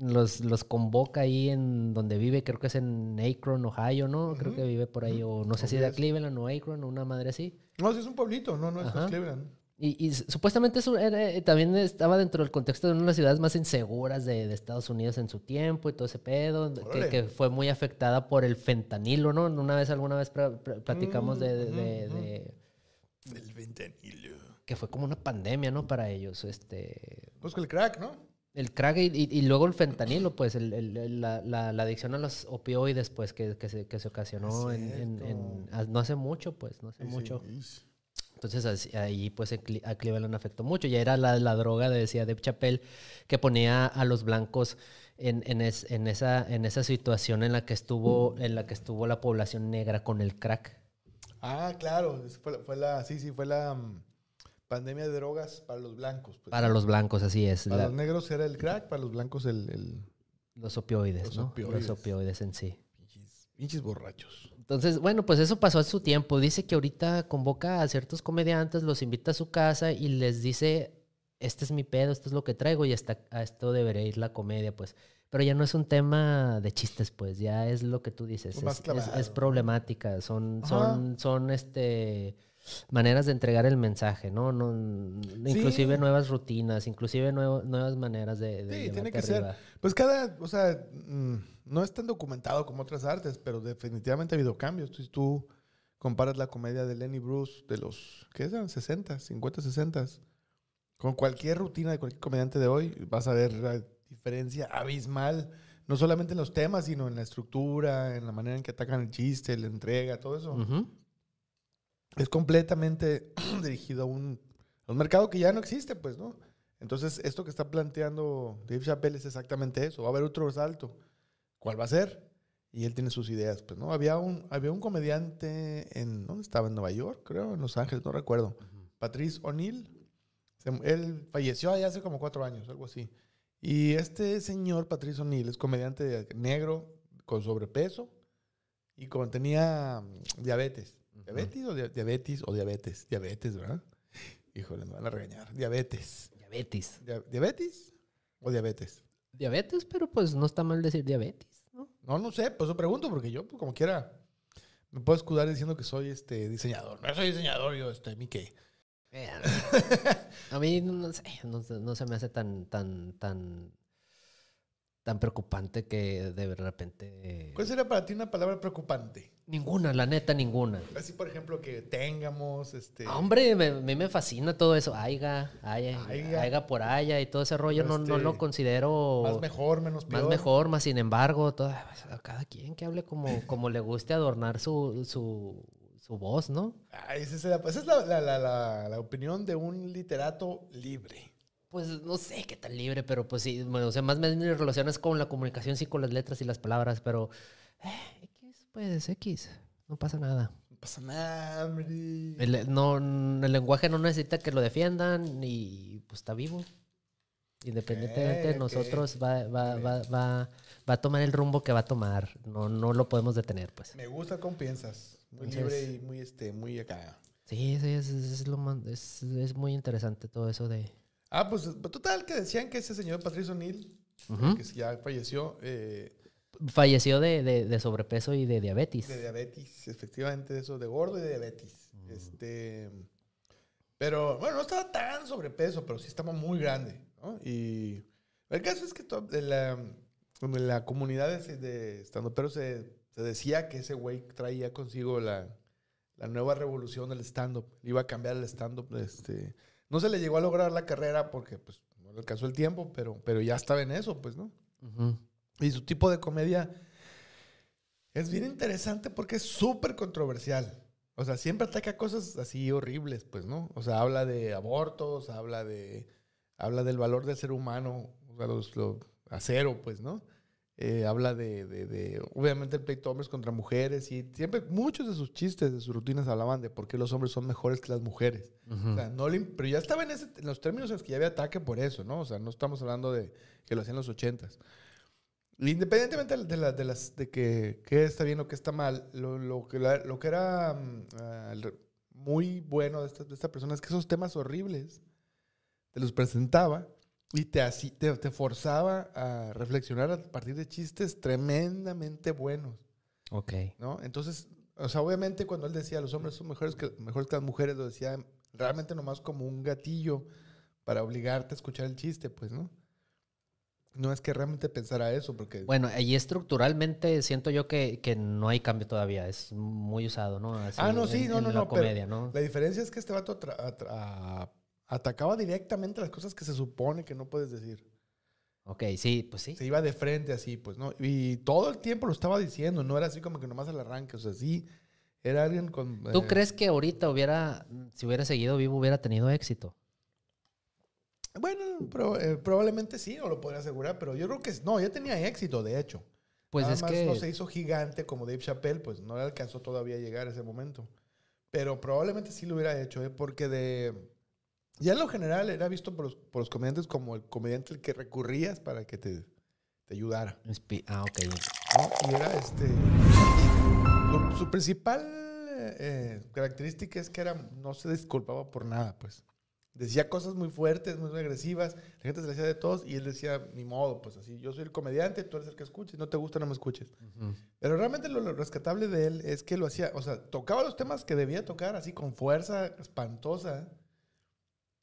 los, los convoca ahí en donde vive, creo que es en Akron, Ohio, ¿no? Creo que vive por ahí, o no sé si es. Cleveland o Akron, o una madre así. No, sí es un pueblito, no, no, es. Cleveland. Y, y supuestamente eso era- eh, también estaba dentro del contexto de una de las ciudades más inseguras de, de Estados Unidos en su tiempo y todo ese pedo, que, fue muy afectada por el fentanilo, ¿no? Una vez, alguna vez platicamos de, de- Mm, de- ujú, ujú. de- El ventanilo. que fue como una pandemia, ¿no? Para ellos, este... Pues el crack, ¿no? El crack y, y- y luego el fentanilo, pues el- el- la, la- la adicción a los opioides, pues que, que se, que se ocasionó en, en- en- ah, no hace mucho, pues, no hace Sí, sí, mucho. is. Entonces así- ahí pues a Cleveland afectó mucho. Ya era la, la droga, decía Dave Chappelle, que ponía a los blancos en, en, es- en esa, en esa situación en la que estuvo, en la que estuvo la población negra con el crack. Ah, claro. fue la, sí, sí, fue la mm, pandemia de drogas para los blancos. pues, Para los blancos, así es. Para la- los negros era el crack, para los blancos el... el los opioides, los ¿no? opioides. Los opioides en sí. pinches, pinches borrachos. Entonces, bueno, pues eso pasó a su tiempo. Dice que ahorita convoca a ciertos comediantes, los invita a su casa y les dice, este es mi pedo, esto es lo que traigo y hasta a esto debería ir la comedia, pues. Pero ya no es un tema de chistes, pues, ya es lo que tú dices. Más Es, es- es problemática, son, Ajá. son, son este maneras de entregar el mensaje, ¿no? no inclusive Sí. nuevas rutinas, inclusive nuevo- nuevas maneras de, de Sí, tiene que ser. arriba. Pues cada, o sea, mm, no es tan documentado como otras artes, pero definitivamente ha habido cambios. Si tú comparas la comedia de Lenny Bruce de los, ¿qué eran? 60, 50, 60, con cualquier rutina de cualquier comediante de hoy, vas a ver la diferencia abismal, no solamente en los temas, sino en la estructura, en la manera en que atacan el chiste, la entrega, todo eso. Ujú. Es completamente [clears throat] dirigido a un, a un mercado que ya no existe, pues, ¿no? Entonces, esto que está planteando Dave Chappelle es exactamente eso. Va a haber otro salto. ¿Cuál va a ser? Y él tiene sus ideas, pues, ¿no? Había un, había un comediante en, ¿dónde estaba? En Nueva York, creo, en Los Ángeles, no recuerdo. Patrice O'Neill. Él falleció allá hace como cuatro años, algo así. Y este señor, Patrice O'Neill, es comediante negro con sobrepeso y como tenía mm, diabetes. ¿Diabetes o dia- diabetes o diabetes? Diabetes, ¿verdad? Híjole, me van a regañar. Diabetes. Diabetes. Dia- ¿Diabetes o diabetes? Diabetes, pero pues no está mal decir diabetes, ¿no? No, no sé, pues eso pregunto porque yo, pues, como quiera, me puedo escudar diciendo que soy este diseñador. No soy diseñador, yo, este, mi qué. Eh, A mí no sé, no, no se me hace tan, tan, tan, tan preocupante que de repente. ¿Cuál sería para ti una palabra preocupante? Ninguna, la neta, ninguna. Así, por ejemplo, que tengamos, este... Ah, Hombre, me- a mí me fascina todo eso. Aiga, aiga, Aiga. aiga por allá y todo ese rollo. No, no Este, lo considero Más mejor, menos peor. más mejor, más sin embargo. todo- a cada quien que hable como, como le guste adornar su, su, su voz, ¿no? Ah, esa es, la, esa es la, la- la- opinión de un literato libre. Pues no sé qué tan libre, pero pues sí, bueno, o sea, más bien mi relación es con la comunicación, sí, con las letras y las palabras, pero eh, pues X, no pasa nada. No pasa nada, hombre. El, no, el lenguaje no necesita que lo defiendan y pues está vivo. Independientemente de nosotros, va, va, va, va, va a tomar el rumbo que va a tomar. No, no lo podemos detener, pues. Me gusta cómo piensas. Muy Entonces- libre y muy, este, muy acá. Sí, sí, es, es lo es, es muy interesante todo eso de... Ah, pues total, que decían que ese señor Patricio O'Neill, Ujú. que ya falleció eh, Falleció de, de- de sobrepeso y de diabetes. de diabetes, efectivamente, eso, de gordo y de diabetes. Este, pero bueno, no estaba tan sobrepeso, pero sí estaba muy grande. ¿no? Y el caso es que de la, en la comunidad de, de estandoperos se, se decía que ese güey traía consigo la, la nueva revolución del stand-up. Iba a cambiar el stand-up. Este, no se le llegó a lograr la carrera porque pues, no le alcanzó el tiempo, pero, pero ya estaba en eso, pues, ¿no? Ujú. Y su tipo de comedia es bien interesante porque es súper controversial. O sea, siempre ataca cosas así horribles, pues, ¿no? O sea, habla de abortos, habla de habla del valor del ser humano, o sea, los, lo, a cero, pues, ¿no? Eh, habla de, de, de, obviamente, el pleito de hombres contra mujeres. Y siempre, muchos de sus chistes, de sus rutinas, hablaban de por qué los hombres son mejores que las mujeres. O sea, no le- pero ya estaba en, ese- en los términos en los que ya había ataque por eso, ¿no? O sea, no estamos hablando de que lo hacían los ochentas. Independientemente de, la- de las de que, que está bien o que está mal, lo, lo que, la- lo que era mm, ah, muy bueno de esta, de esta persona es que esos temas horribles te los presentaba y te, así, te, te forzaba a reflexionar a partir de chistes tremendamente buenos, Ok. ¿no? Entonces, o sea, obviamente cuando él decía los hombres son mejores que, mejores que las mujeres, lo decía realmente nomás como un gatillo para obligarte a escuchar el chiste, pues, ¿no? No es que realmente pensara eso, porque... Bueno, y estructuralmente siento yo que, que no hay cambio todavía. Es muy usado, ¿no? Así Ah, no, sí, en- no, en no, la no, pero ¿no? La diferencia es que este vato atacaba directamente las cosas que se supone que no puedes decir. Ok, sí, pues sí. Se iba de frente así, pues, ¿no? Y todo el tiempo lo estaba diciendo, no era así como que nomás al arranque, o sea, sí, era alguien con... ¿Tú eh, crees que ahorita hubiera, si hubiera seguido vivo, hubiera tenido éxito? Bueno, pro- eh, probablemente sí, no lo podría asegurar, pero yo creo que no, ya tenía éxito, de hecho. Pues Nada es más que... no se hizo gigante como Dave Chappelle, pues no le alcanzó todavía a llegar a ese momento. Pero probablemente sí lo hubiera hecho, ¿eh? porque de... Ya en lo general era visto por los, por los comediantes como el comediante al que recurrías para que te, te ayudara. Ah, ok. ¿no? Y era este... lo- su principal eh, característica es que era, no se disculpaba por nada, pues. Decía cosas muy fuertes, muy agresivas, la gente se le hacía de todos y él decía, ni modo, pues así, yo soy el comediante, tú eres el que escuches, no te gusta, no me escuches. Pero realmente lo, lo rescatable de él es que lo hacía, o sea, tocaba los temas que debía tocar así con fuerza espantosa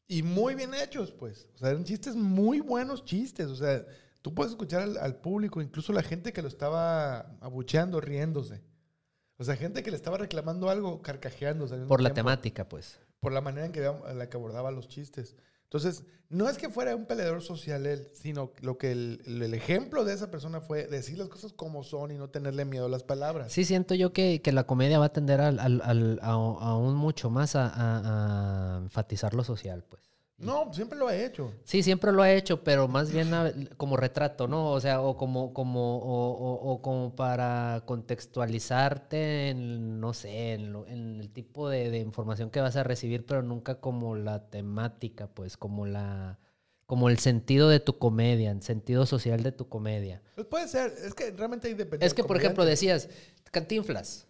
y muy bien hechos, pues. O sea, eran chistes muy buenos chistes, o sea, tú puedes escuchar al, al público, incluso la gente que lo estaba abucheando, riéndose. O sea, gente que le estaba reclamando algo, carcajeándose. Por la tiempo temática, pues. Por la manera en que, en la que abordaba los chistes. Entonces, no es que fuera un peleador social él, sino lo que el, el- ejemplo de esa persona fue decir las cosas como son y no tenerle miedo a las palabras. Sí, siento yo que, que la comedia va a tender al, al- a- aún mucho más a enfatizar lo social, pues. No, siempre lo ha hecho. Sí, siempre lo ha hecho, pero más bien como retrato, ¿no? O sea, o como, como, o, o- o como para contextualizarte en, no sé, en, lo- en el tipo de, de información que vas a recibir, pero nunca como la temática, pues, como la, como el sentido de tu comedia, el sentido social de tu comedia. Pues puede ser, es que realmente depende. Es que, por ejemplo, decías, Cantinflas,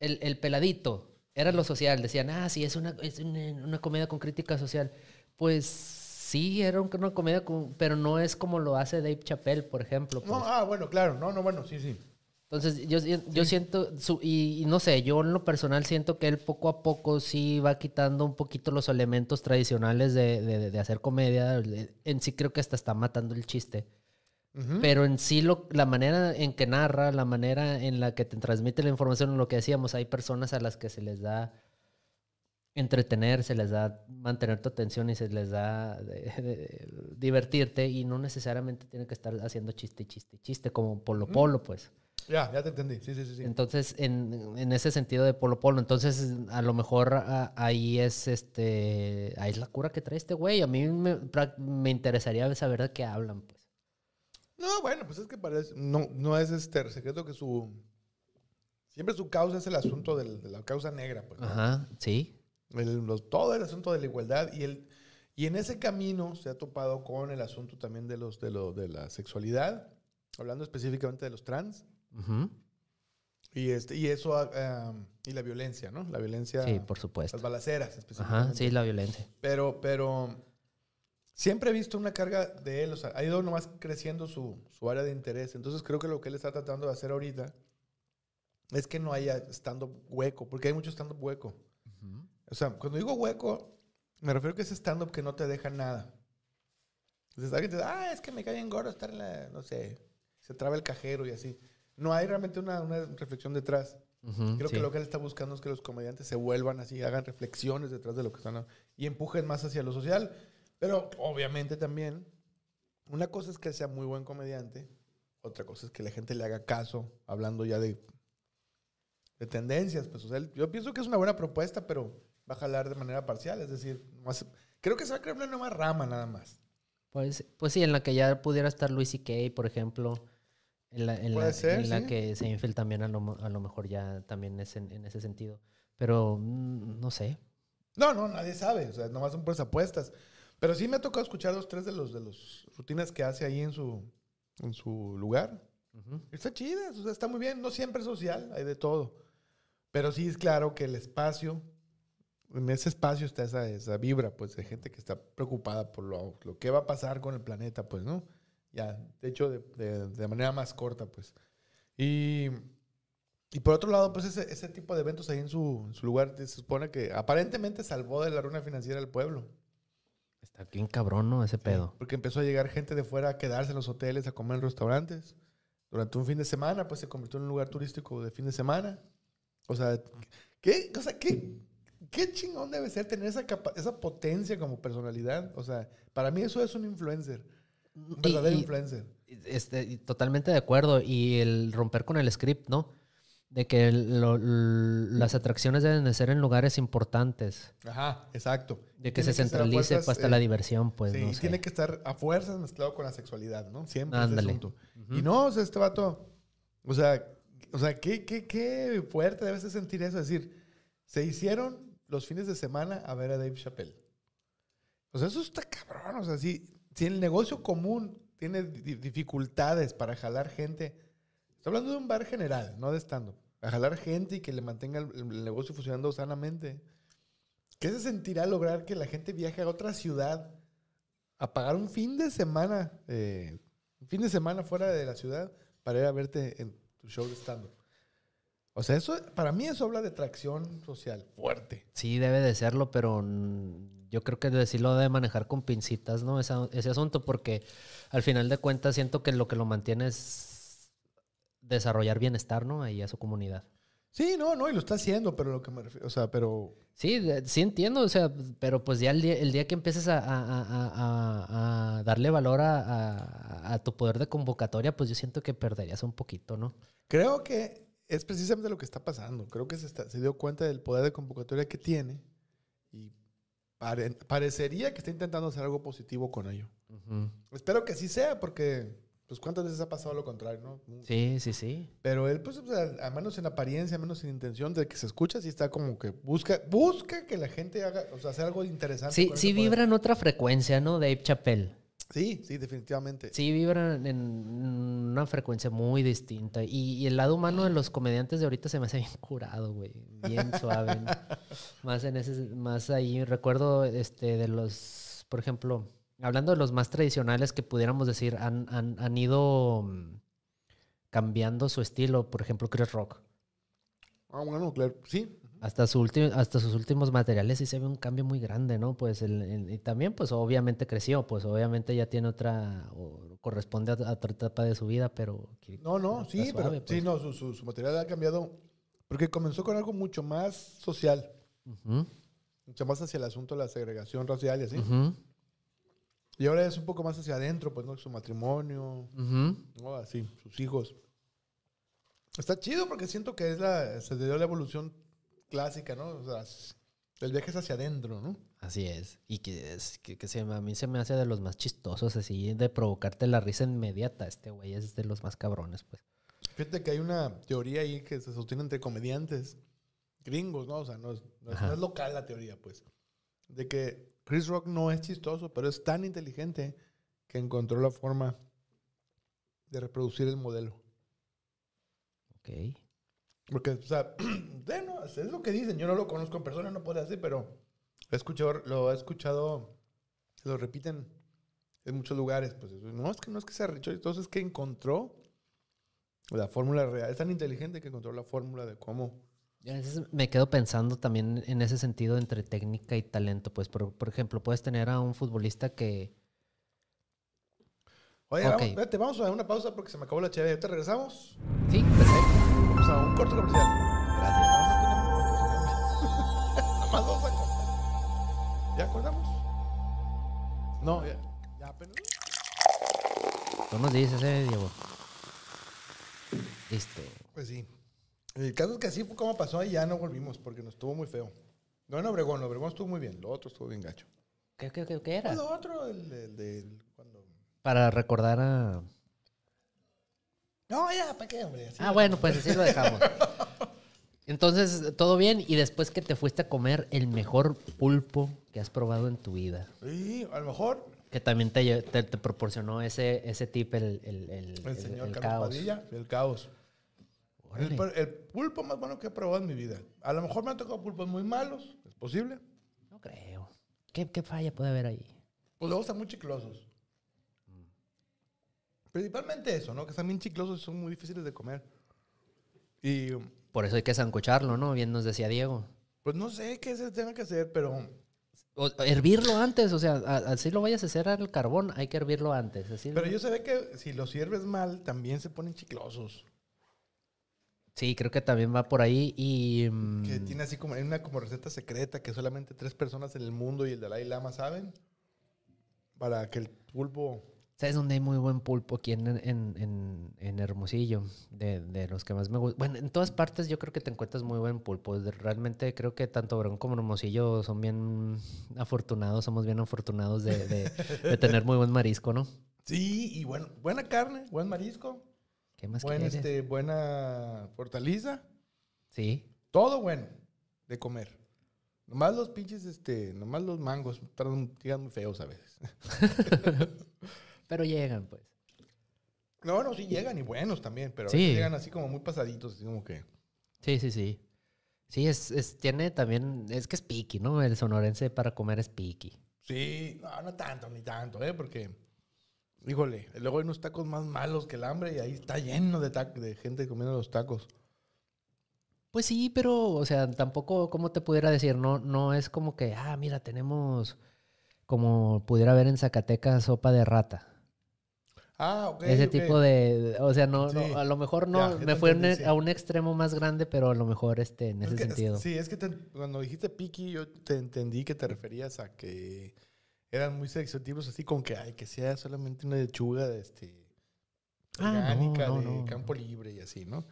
el, el peladito, era lo social. Decían, ah, sí, es una, es una, una comedia con crítica social. Pues sí, era un- una comedia, pero no es como lo hace Dave Chappelle, por ejemplo. No, pues. ah, bueno, claro, no, no, bueno, sí, sí. Entonces, yo, si- yo siento, su- y, y no sé, yo en lo personal siento que él poco a poco sí va quitando un poquito los elementos tradicionales de, de- de hacer comedia. En sí creo que hasta está matando el chiste. Pero en sí, lo, la manera en que narra, la manera en la que te transmite la información, lo que decíamos, hay personas a las que se les da entretener, se les da mantener tu atención y se les da de- [laughs] de- divertirte y no necesariamente tiene que estar haciendo chiste, chiste, chiste, como Polo Polo, pues. Ya, ya te entendí. Sí, sí, sí. Entonces, en, en ese sentido de Polo Polo, entonces a lo mejor a- ahí es este, ahí es la cura que trae este güey. A mí me, me interesaría saber de qué hablan, pues. No, bueno, pues es que parece, no, no es este secreto que su, siempre su causa es el asunto del- de la causa negra, pues. ¿no? Ajá, sí. El- los- todo el asunto de la igualdad y el y en ese camino se ha topado con el asunto también de los de lo de la sexualidad hablando específicamente de los trans Ujú. y este y eso ah, y la violencia no la violencia Sí, por supuesto. las balaceras Ajá, específicamente sí, la violencia. pero pero siempre he visto una carga de él o sea ha ido nomás creciendo su, su área de interés entonces creo que lo que él está tratando de hacer ahorita es que no haya stand up hueco porque hay mucho stand up hueco O sea, cuando digo hueco, me refiero a que ese stand-up que no te deja nada. Entonces alguien te dice, ah, es que me cae en gordo estar en la, no sé, se traba el cajero y así. No hay realmente una, una reflexión detrás. Creo sí. que lo que él está buscando es que los comediantes se vuelvan así, hagan reflexiones detrás de lo que están y empujen más hacia lo social. Pero obviamente también, una cosa es que sea muy buen comediante, otra cosa es que la gente le haga caso, hablando ya de, de tendencias. Pues, o sea, yo pienso que es una buena propuesta, pero va a jalar de manera parcial. Es decir, nomás- creo que se va a crear una nueva rama nada más. Pues, pues sí, en la que ya pudiera estar Luis C.K., por ejemplo. En la, en Puede la, ser, en la sí. que Seinfeld también a lo, a lo mejor ya también es en, en ese sentido. Pero mm, no sé. No, no, nadie sabe. O sea, nomás son puras apuestas. Pero sí me ha tocado escuchar dos, tres de los de los rutinas que hace ahí en su, en su lugar. Ujú. Está chida, o sea, está muy bien. No siempre es social, hay de todo. Pero sí es claro que el espacio, en ese espacio está esa, esa vibra, pues, de gente que está preocupada por lo, lo que va a pasar con el planeta, pues, ¿no? Ya, de hecho, de, de- de manera más corta, pues. Y, y por otro lado, pues, ese, ese tipo de eventos ahí en su, en su lugar, se supone que aparentemente salvó de la ruina financiera al pueblo. Está bien cabrón, ¿no? Ese pedo. Porque empezó a llegar gente de fuera a quedarse en los hoteles, a comer en restaurantes. Durante un fin de semana, pues se convirtió en un lugar turístico de fin de semana. O sea, ¿qué, o sea, qué, qué chingón debe ser tener esa, capa- esa potencia como personalidad? O sea, para mí eso es un influencer. Un verdadero y- influencer. Este, totalmente de acuerdo. Y el romper con el script, ¿no? De que lo- las atracciones deben de ser en lugares importantes. Ajá, exacto. De que Tiene se centralice fuerzas, pues, hasta eh, la diversión, pues. sí, no y sé. tiene que estar a fuerzas mezclado con la sexualidad, ¿no? Siempre ese Ándale. Ujú. Y no, o sea, este vato, o sea, o sea, qué, qué, qué fuerte debes de sentir eso. Es decir, se hicieron los fines de semana a ver a Dave Chappelle. O sea, eso está cabrón. O sea, si, si el negocio común tiene di- dificultades para jalar gente, estoy hablando de un bar general, no de stand-up, a jalar gente y que le mantenga el, el negocio funcionando sanamente. ¿Qué se sentirá lograr que la gente viaje a otra ciudad a pagar un fin de semana, eh, un fin de semana fuera de la ciudad para ir a verte en tu show de stand-up? O sea, eso, para mí eso habla de tracción social fuerte. Sí, debe de serlo, pero yo creo que sí lo debe manejar con pincitas, ¿no? Esa- ese asunto, porque al final de cuentas siento que lo que lo mantiene es desarrollar bienestar, ¿no? Ahí a su comunidad. Sí, no, no, y lo está haciendo, pero lo que me refiero, o sea, pero Sí, de- sí entiendo, o sea, pero pues ya el día, el día que empieces a, a- a- a- darle valor a tu poder de convocatoria, pues yo siento que perderías un poquito, ¿no? creo que es precisamente lo que está pasando. Creo que se, está- se dio cuenta del poder de convocatoria que tiene y pare- parecería que está intentando hacer algo positivo con ello. Espero que así sea, porque, pues, ¿cuántas veces ha pasado lo contrario, no? Sí, sí, sí. Pero él, pues, a menos en apariencia, a menos en intención de que se escucha, sí está como que busca, busca que la gente haga, o sea, hacer algo interesante. Sí, sí vibra en otra frecuencia, ¿no? Dave Chappelle. Sí, sí, definitivamente. Sí, vibran en una frecuencia muy distinta. Y, y el lado humano de los comediantes de ahorita se me hace bien curado, güey. Bien suave. ¿no? [laughs] Más en ese, más ahí. Recuerdo este de los, por ejemplo, hablando de los más tradicionales que pudiéramos decir, han, han, han ido mm, cambiando su estilo. Por ejemplo, Chris Rock. Ah, bueno, claro, sí. Hasta, su hasta sus últimos materiales sí se ve un cambio muy grande, ¿no? Pues el, el- y también, pues obviamente creció, pues obviamente ya tiene otra, o corresponde a, a otra etapa de su vida, pero... No, no, sí, suave, pero pues. sí, no, su, su, su material ha cambiado porque comenzó con algo mucho más social, Ujú, mucho más hacia el asunto de la segregación racial y así. Y ahora es un poco más hacia adentro, pues, ¿no? Su matrimonio, ujú. ¿no? Así, sus hijos. Está chido porque siento que es la, se dio la evolución clásica, ¿no? O sea, el viaje es hacia adentro, ¿no? Así es. Y que, es, que, que se, a mí se me hace de los más chistosos, así, de provocarte la risa inmediata. Este güey es de los más cabrones, pues. Fíjate que hay una teoría ahí que se sostiene entre comediantes gringos, ¿no? O sea, no es, no es- Ajá. no es local la teoría, pues. De que Chris Rock no es chistoso, pero es tan inteligente que encontró la forma de reproducir el modelo. Ok. Porque, o sea, [clears throat] bueno, es lo que dicen. Yo no lo conozco en persona, no puedo decir, pero he escuchado, lo he escuchado, lo repiten en muchos lugares. Pues no es que no es que sea rico, entonces es que encontró la fórmula real. Es tan inteligente que encontró la fórmula de cómo. A veces me quedo pensando también en ese sentido entre técnica y talento. Pues, por, por ejemplo, puedes tener a un futbolista que... Oye, Ok. vamos, espérate, vamos a dar una pausa porque se me acabó la chévere. ¿Te regresamos? Sí. Vamos a un corto comercial. Gracias. Nada más vamos a cortar. ¿Ya acordamos? No, ya. Ya apenas. Tú nos dices, eh, Diego. Listo. Pues sí. El caso es que así fue como pasó y ya no volvimos porque nos estuvo muy feo. No en Obregón, Obregón estuvo muy bien, lo otro estuvo bien gacho. ¿Qué, qué, qué, qué era? Lo otro, el, el, del- cuando... Para recordar a... No, ya, ¿para qué, hombre? Así Ah, bueno, pues así lo dejamos. [laughs] Entonces, todo bien. Y después que te fuiste a comer el mejor pulpo que has probado en tu vida. Sí, a lo mejor Que también te, te, te proporcionó ese, ese tip, el, el, el, el el- señor Carlos caos. Padilla, el caos. El pulpo más bueno que he probado en mi vida. A lo mejor me han tocado pulpos muy malos, es posible. No creo. ¿Qué, qué falla puede haber ahí? Pues luego están muy chiclosos. Principalmente eso, ¿no? Que están bien chiclosos y son muy difíciles de comer. Y Por eso hay que zancocharlo, ¿no? Bien nos decía Diego. pues no sé qué se tenga que hacer, pero O- hervirlo antes, o sea, así lo vayas a hacer al carbón, hay que hervirlo antes. Así pero yo sé que si los sirves mal también se ponen chiclosos. Sí, creo que también va por ahí y... mm, Que tiene así como una como receta secreta que solamente tres personas en el mundo y el Dalai Lama saben para que el pulpo ¿Sabes dónde hay muy buen pulpo? Aquí en, en, en, en Hermosillo, de, de los que más me gustan. Bueno, en todas partes yo creo que te encuentras muy buen pulpo. Realmente creo que tanto Verón como Hermosillo son bien afortunados, somos bien afortunados de, de- de tener muy buen marisco, ¿no? Sí, y bueno, buena carne, buen marisco, ¿Qué más buen, quieres? este, buena hortaliza, Sí. todo bueno de comer. Nomás los pinches, este, nomás los mangos llegan muy feos a veces. [laughs] Pero llegan, pues. No, no, sí llegan y buenos también, pero Sí. llegan así como muy pasaditos, así como que. Sí, sí, sí. Sí, es, es, tiene también, es que es piqui, ¿no? El sonorense para comer es piqui. Sí, no, no tanto, ni tanto, ¿eh? Porque, híjole, luego hay unos tacos más malos que el hambre y ahí está lleno de, de gente comiendo los tacos. Pues sí, pero, o sea, tampoco, ¿cómo te pudiera decir? No, no es como que, ah, mira, tenemos, como pudiera haber en Zacatecas, sopa de rata. Ah, ok. Ese tipo de, o sea, no, no, a lo mejor no, ya me fue un- entendí, sí. a un extremo más grande, pero a lo mejor este, en Es ese que- sentido. Sí, es que te- cuando dijiste piqui, yo te entendí que te referías a que eran muy seleccionativos, así con que, ay, que sea solamente una lechuga de este, Ah, no, orgánica, no, de campo libre y así, ¿no?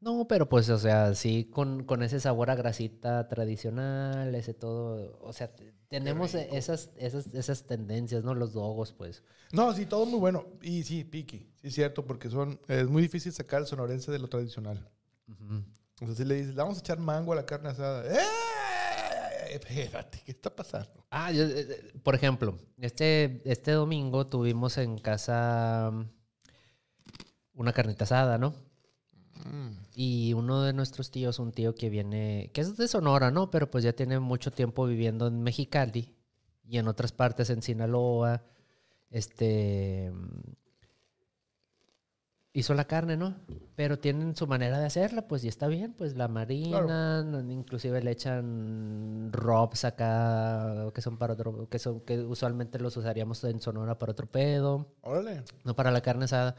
No, pero pues, o sea, sí, con, con ese sabor a grasita tradicional, ese todo, o sea, te- tenemos esas, esas, esas tendencias, ¿no? Los dogos, pues. No, sí, todo muy bueno. Y sí, piqui, sí es cierto, porque son, es muy difícil sacar el sonorense de lo tradicional. Ujú. Entonces le dices, le vamos a echar mango a la carne asada. ¡Eh! Espérate, ¿qué está pasando? Ah, yo, eh, eh, por ejemplo, este, este domingo tuvimos en casa mm, una carnita asada, ¿no? Mm, Y uno de nuestros tíos, un tío que viene, que es de Sonora, ¿no? Pero pues ya tiene mucho tiempo viviendo en Mexicali y en otras partes en Sinaloa. Este mm, hizo la carne, ¿no? Pero tienen su manera de hacerla, pues y está bien, pues la marinan, inclusive le echan robs acá que son para otro, que son que usualmente los usaríamos en Sonora para otro pedo Órale. no para la carne asada.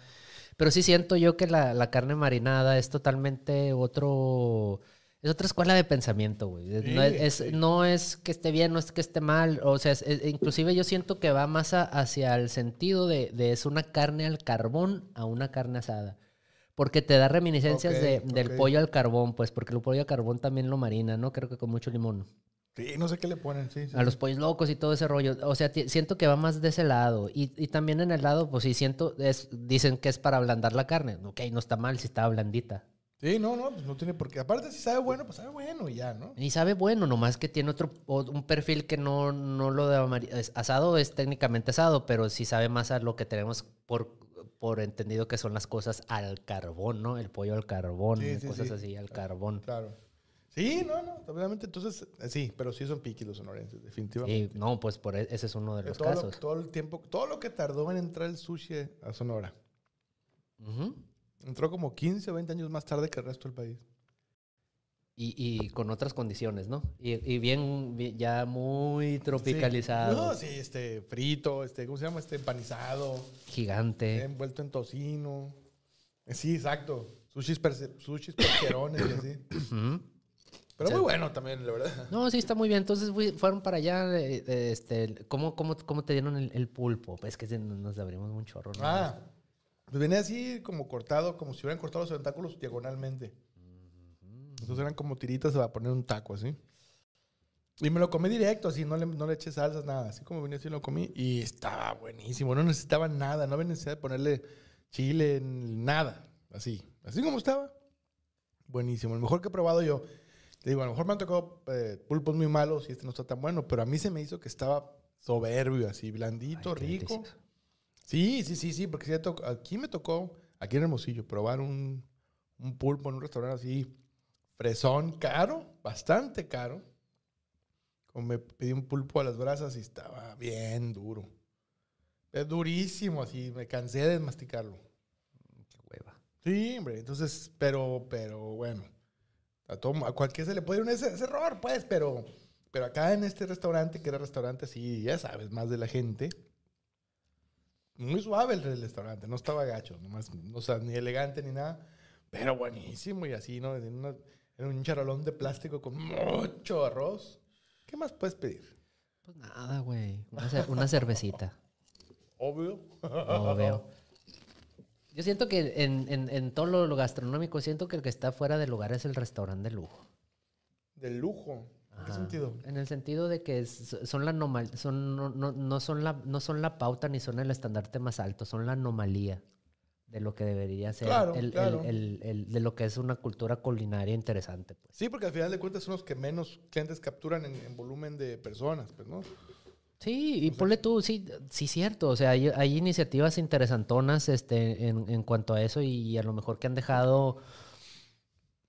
Pero sí siento yo que la, la carne marinada es totalmente otro... Es otra escuela de pensamiento, güey. no, es, no es que esté bien, no es que esté mal. O sea, es- inclusive yo siento que va más a- hacia el sentido de, de es una carne al carbón a una carne asada. Porque te da reminiscencias de- del pollo al carbón, pues, porque el pollo al carbón también lo marina, ¿no? Creo que con mucho limón. Sí, no sé qué le ponen, sí. sí. A los pollos locos y todo ese rollo. O sea, siento que va más de ese lado. Y, y también en el lado, pues sí, siento, es, dicen que es para ablandar la carne. Ok, no está mal si está blandita. Sí, no, no, pues no tiene por qué. Aparte, si sabe bueno, pues sabe bueno y ya, ¿no? Y sabe bueno, nomás que tiene otro, un perfil que no, no lo de es- asado es técnicamente asado, pero sí sabe más a lo que tenemos por, por entendido que son las cosas al carbón, ¿no? El pollo al carbón, Sí, sí, cosas sí. así, al carbón. Claro. Sí, no, no, obviamente, entonces, eh, sí, pero sí son piquis los sonorenses, definitivamente. Y no, pues por e- ese es uno de Que los todo, lo- casos. todo el tiempo, todo lo que tardó en entrar el sushi a Sonora. Entró como 15 o 20 años más tarde que el resto del país. Y, y con otras condiciones, ¿no? Y, y bien, bien- ya muy tropicalizado, No, sí, este, frito, este, ¿cómo se llama? Este, empanizado, gigante. envuelto en tocino. Eh, Sí, exacto. Sushis, perse- sushis percherones y así. Ujú. Pero Sí. muy bueno también, la verdad. No, sí, está muy bien. Entonces fui- fueron para allá. eh, eh, este, ¿cómo, cómo, ¿Cómo te dieron el, el pulpo? Pues que nos abrimos un chorro. ¿no? Ah, pues venía así como cortado, como si hubieran cortado los tentáculos diagonalmente. Entonces eran como tiritas para poner un taco así. Y me lo comí directo, así, no le, no le eché salsas, nada. Así como venía así lo comí. Y estaba buenísimo. No necesitaba nada, no había necesidad de ponerle chile, nada. así, así como estaba. Buenísimo, el mejor que he probado yo. Te digo, a lo mejor me han tocado eh, pulpos muy malos y este no está tan bueno, pero a mí se me hizo que estaba soberbio, así, blandito, Ay, rico. Sí, sí, sí, sí, porque sí aquí me tocó, aquí en Hermosillo, probar un, un pulpo en un restaurante así, fresón, caro, bastante caro. Como me pedí un pulpo a las brasas y estaba bien duro. Es durísimo, así, me cansé de masticarlo. Qué hueva. Sí, hombre, entonces, pero, pero bueno, a, todo, a cualquiera se le puede ir un ese, ese error, pues, pero, pero acá en este restaurante, que era restaurante así, ya sabes, más de la gente, muy suave el, el restaurante, no estaba gacho, nomás, no, o sea, ni elegante ni nada, pero buenísimo y así, ¿no? En, una- en un charolón de plástico con mucho arroz. ¿Qué más puedes pedir? Pues nada, güey. Una, una cervecita. Obvio. Obvio. Yo siento que en, en, en todo lo, lo gastronómico, siento que el que está fuera de lugar es el restaurante de lujo. De lujo. ¿En qué sentido? En el sentido de que es- son la anomal- son, no, no- no son la, no son la pauta ni son el estandarte más alto, son la anomalía de lo que debería ser Claro, el- el- claro. el- el- de lo que es una cultura culinaria interesante. Pues. Sí, porque al final de cuentas son los que menos clientes capturan en, en volumen de personas, pues, ¿no? Sí, y ponle tú, sí, sí, cierto. O sea, hay, hay iniciativas interesantonas este, en, en cuanto a eso y a lo mejor que han dejado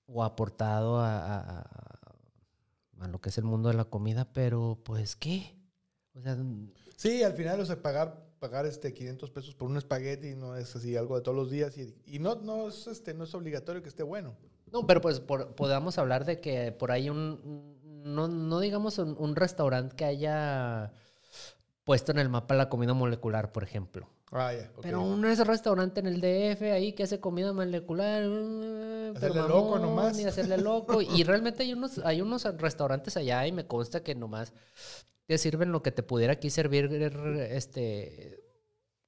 o aportado a, a- a- a lo que es el mundo de la comida, pero pues, ¿qué? O sea, Sí, al final, o sea, pagar, pagar este 500 pesos por un espagueti no es así algo de todos los días y, y no, no, es, este, no es obligatorio que esté bueno. no, pero pues por- podamos hablar de que por ahí un, no, no digamos un, un restaurante que haya puesto en el mapa la comida molecular, por ejemplo. Ah, ya. ok. Pero un restaurante en el DF ahí que hace comida molecular. eh, pero Hacerle loco nomás. Y hacerle loco. [laughs] y realmente hay unos, hay unos restaurantes allá y me consta que nomás te sirven lo que te pudiera aquí servir este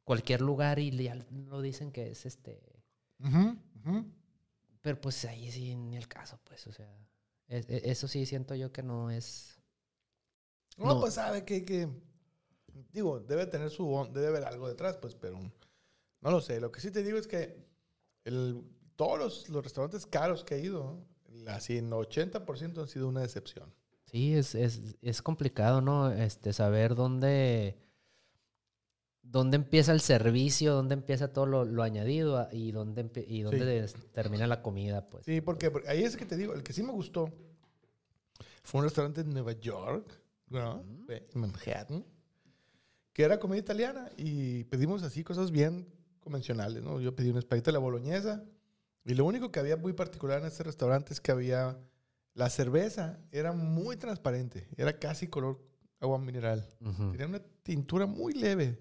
cualquier lugar y ya lo dicen que es este. Pero pues ahí sí ni el caso, pues. O sea, es- e- eso sí siento yo que no es. No, No. pues sabe que, que, digo, debe tener su, debe haber algo detrás, pues, pero no lo sé. Lo que sí te digo es que el, todos los, los restaurantes caros que he ido, así en 80% han sido una decepción. Sí, es, es, es complicado, ¿no? Este, saber dónde, dónde empieza el servicio, dónde empieza todo lo, lo añadido y dónde, y dónde termina la comida, pues. Sí, porque, porque ahí es que te digo, el que sí me gustó fue un restaurante en Nueva York, ¿no? en Manhattan, que era comida italiana y pedimos así cosas bien convencionales, ¿no? Yo pedí un espagueti a la boloñesa y lo único que había muy particular en este restaurante es que había la cerveza era muy transparente, era casi color agua mineral, Ujú, tenía una tintura muy leve,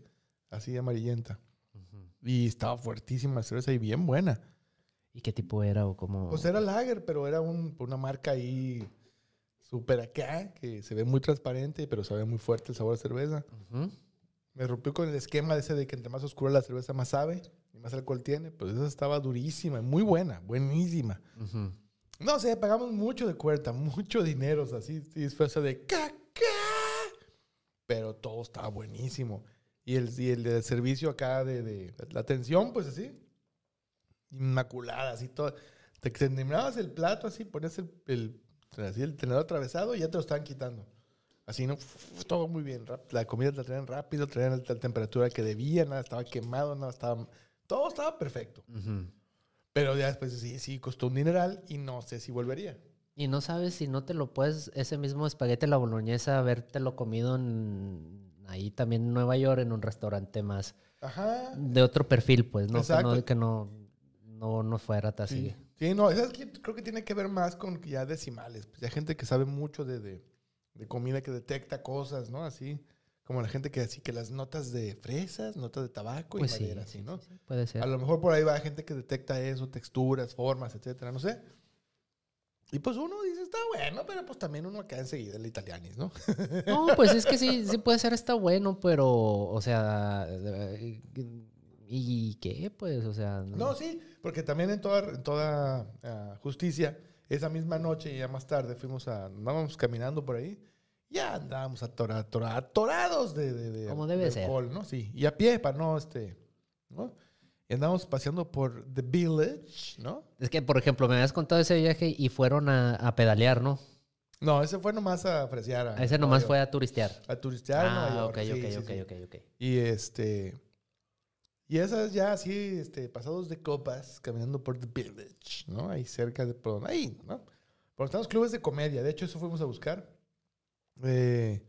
así amarillenta ujú. y estaba fuertísima la cerveza y bien buena. ¿Y qué tipo era o cómo? Pues era lager, pero era un- una marca ahí súper acá, que se ve muy transparente, pero sabe muy fuerte el sabor de cerveza. Ujú. Me rompió con el esquema ese de que entre más oscura la cerveza más sabe y más alcohol tiene. Pues esa estaba durísima, muy buena, buenísima. Ujú. No sé, pagamos mucho de cuerta, [laughs] mucho dinero, o sea, sí, sí, fue eso de caca. Pero todo estaba buenísimo. Y el, y el de servicio acá de, de la atención, pues así, inmaculada, así todo. Te terminabas el plato así, ponías el, el, así el tenedor atravesado y ya te lo estaban quitando. Así, ¿no? Todo muy bien. La comida la traían rápido, traían la, la temperatura que debía, nada estaba quemado, nada estaba... Todo estaba perfecto. Ujú. Pero ya después sí, sí, costó un dineral y no sé si volvería. Y no sabes si no te lo puedes, ese mismo espagueti a la boloñesa, habértelo comido en, ahí también en Nueva York, en un restaurante más Ajá. de otro perfil, pues, ¿no? Que Exacto. no, que no, no, no fuera así. Sí, sí no, eso es que creo que tiene que ver más con ya decimales. Pues ya gente que sabe mucho de, de, de comida, que detecta cosas, ¿no? Así, como la gente que así, que las notas de fresas, notas de tabaco Pues y sí, madera, sí, así, ¿no? sí, sí, puede ser. A lo mejor por ahí va gente que detecta eso, texturas, formas, etcétera, no sé. Y pues uno dice, está bueno, pero pues también uno acá enseguida el italianis, ¿no? No, pues es que sí, sí puede ser, está bueno, pero, o sea, ¿y qué? Pues, o sea, No, sí, porque también en toda, en toda ah, justicia, esa misma noche y ya más tarde fuimos a, andábamos caminando por ahí, ya andábamos atora- atora- atorados de, de, de- Como debe de ser. alcohol, ¿no? Sí, y a pie para no, este, ¿no? Y andamos paseando por The Village, ¿no? Es que, por ejemplo, me habías contado ese viaje y fueron a, a pedalear, ¿no? No, ese fue nomás a. A, Ese nomás fue a turistear. a turistear en Nueva Ah, York. ok, sí, ok, sí, ok, sí. ok, ok. Y este. Y esas ya así, este, pasados de copas, caminando por The Village, ¿no? Ahí cerca de. Por, ahí, ¿no? Por están los clubes de comedia. De hecho, eso fuimos a buscar. Eh,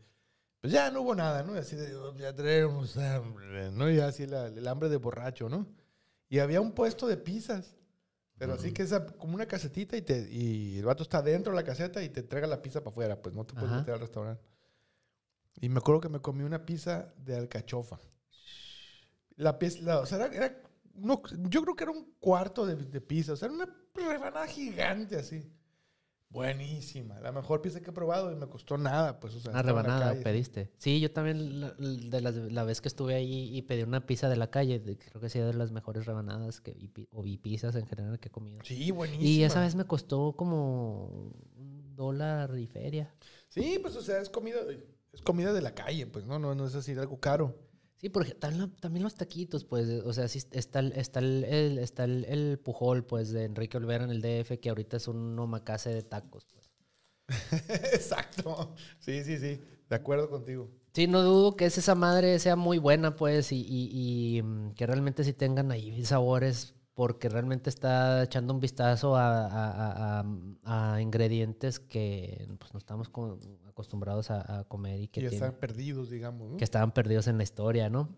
pues ya no hubo nada, ¿no? Así de, "Oh, ya tenemos hambre, ¿no? Y así la- el hambre de borracho, ¿no? Y había un puesto de pizzas. Pero así Ujú. que es como una casetita y, te, y el vato está dentro de la caseta y te entrega la pizza para afuera. Pues no te puedes Ajá. meter al restaurante. Y me acuerdo que me comí una pizza de alcachofa. La pizza, la- o sea, era, era yo creo que era un cuarto de, de pizza. O sea, era una rebanada gigante así. Buenísima. La mejor pizza que he probado y me costó nada. Pues, o sea, Una la rebanada pediste. Sí, yo también la, de las- la vez que estuve ahí y pedí una pizza de la calle, de- creo que sí de las mejores rebanadas que, y o y pizzas en general que he comido. Sí, buenísima. Y esa vez me costó como un dólar y feria. Sí, pues, o sea, es comida, es comida de la calle. Pues, no, no, no es así algo caro. Sí, porque también los taquitos, pues, o sea, sí está el, está el, el- está el, el pujol, pues, de Enrique Olvera en el DF, que ahorita es un omakase de tacos, pues. [laughs] Exacto. Sí, sí, sí. De acuerdo contigo. Sí, no dudo que es esa madre sea muy buena, pues, y, y- y, mm, que realmente sí tengan ahí sabores, porque realmente está echando un vistazo a, a- a- ingredientes que pues, no estamos co- acostumbrados a, a comer y que, tienen- están perdidos, digamos. ¿no? que estaban perdidos en la historia, ¿no?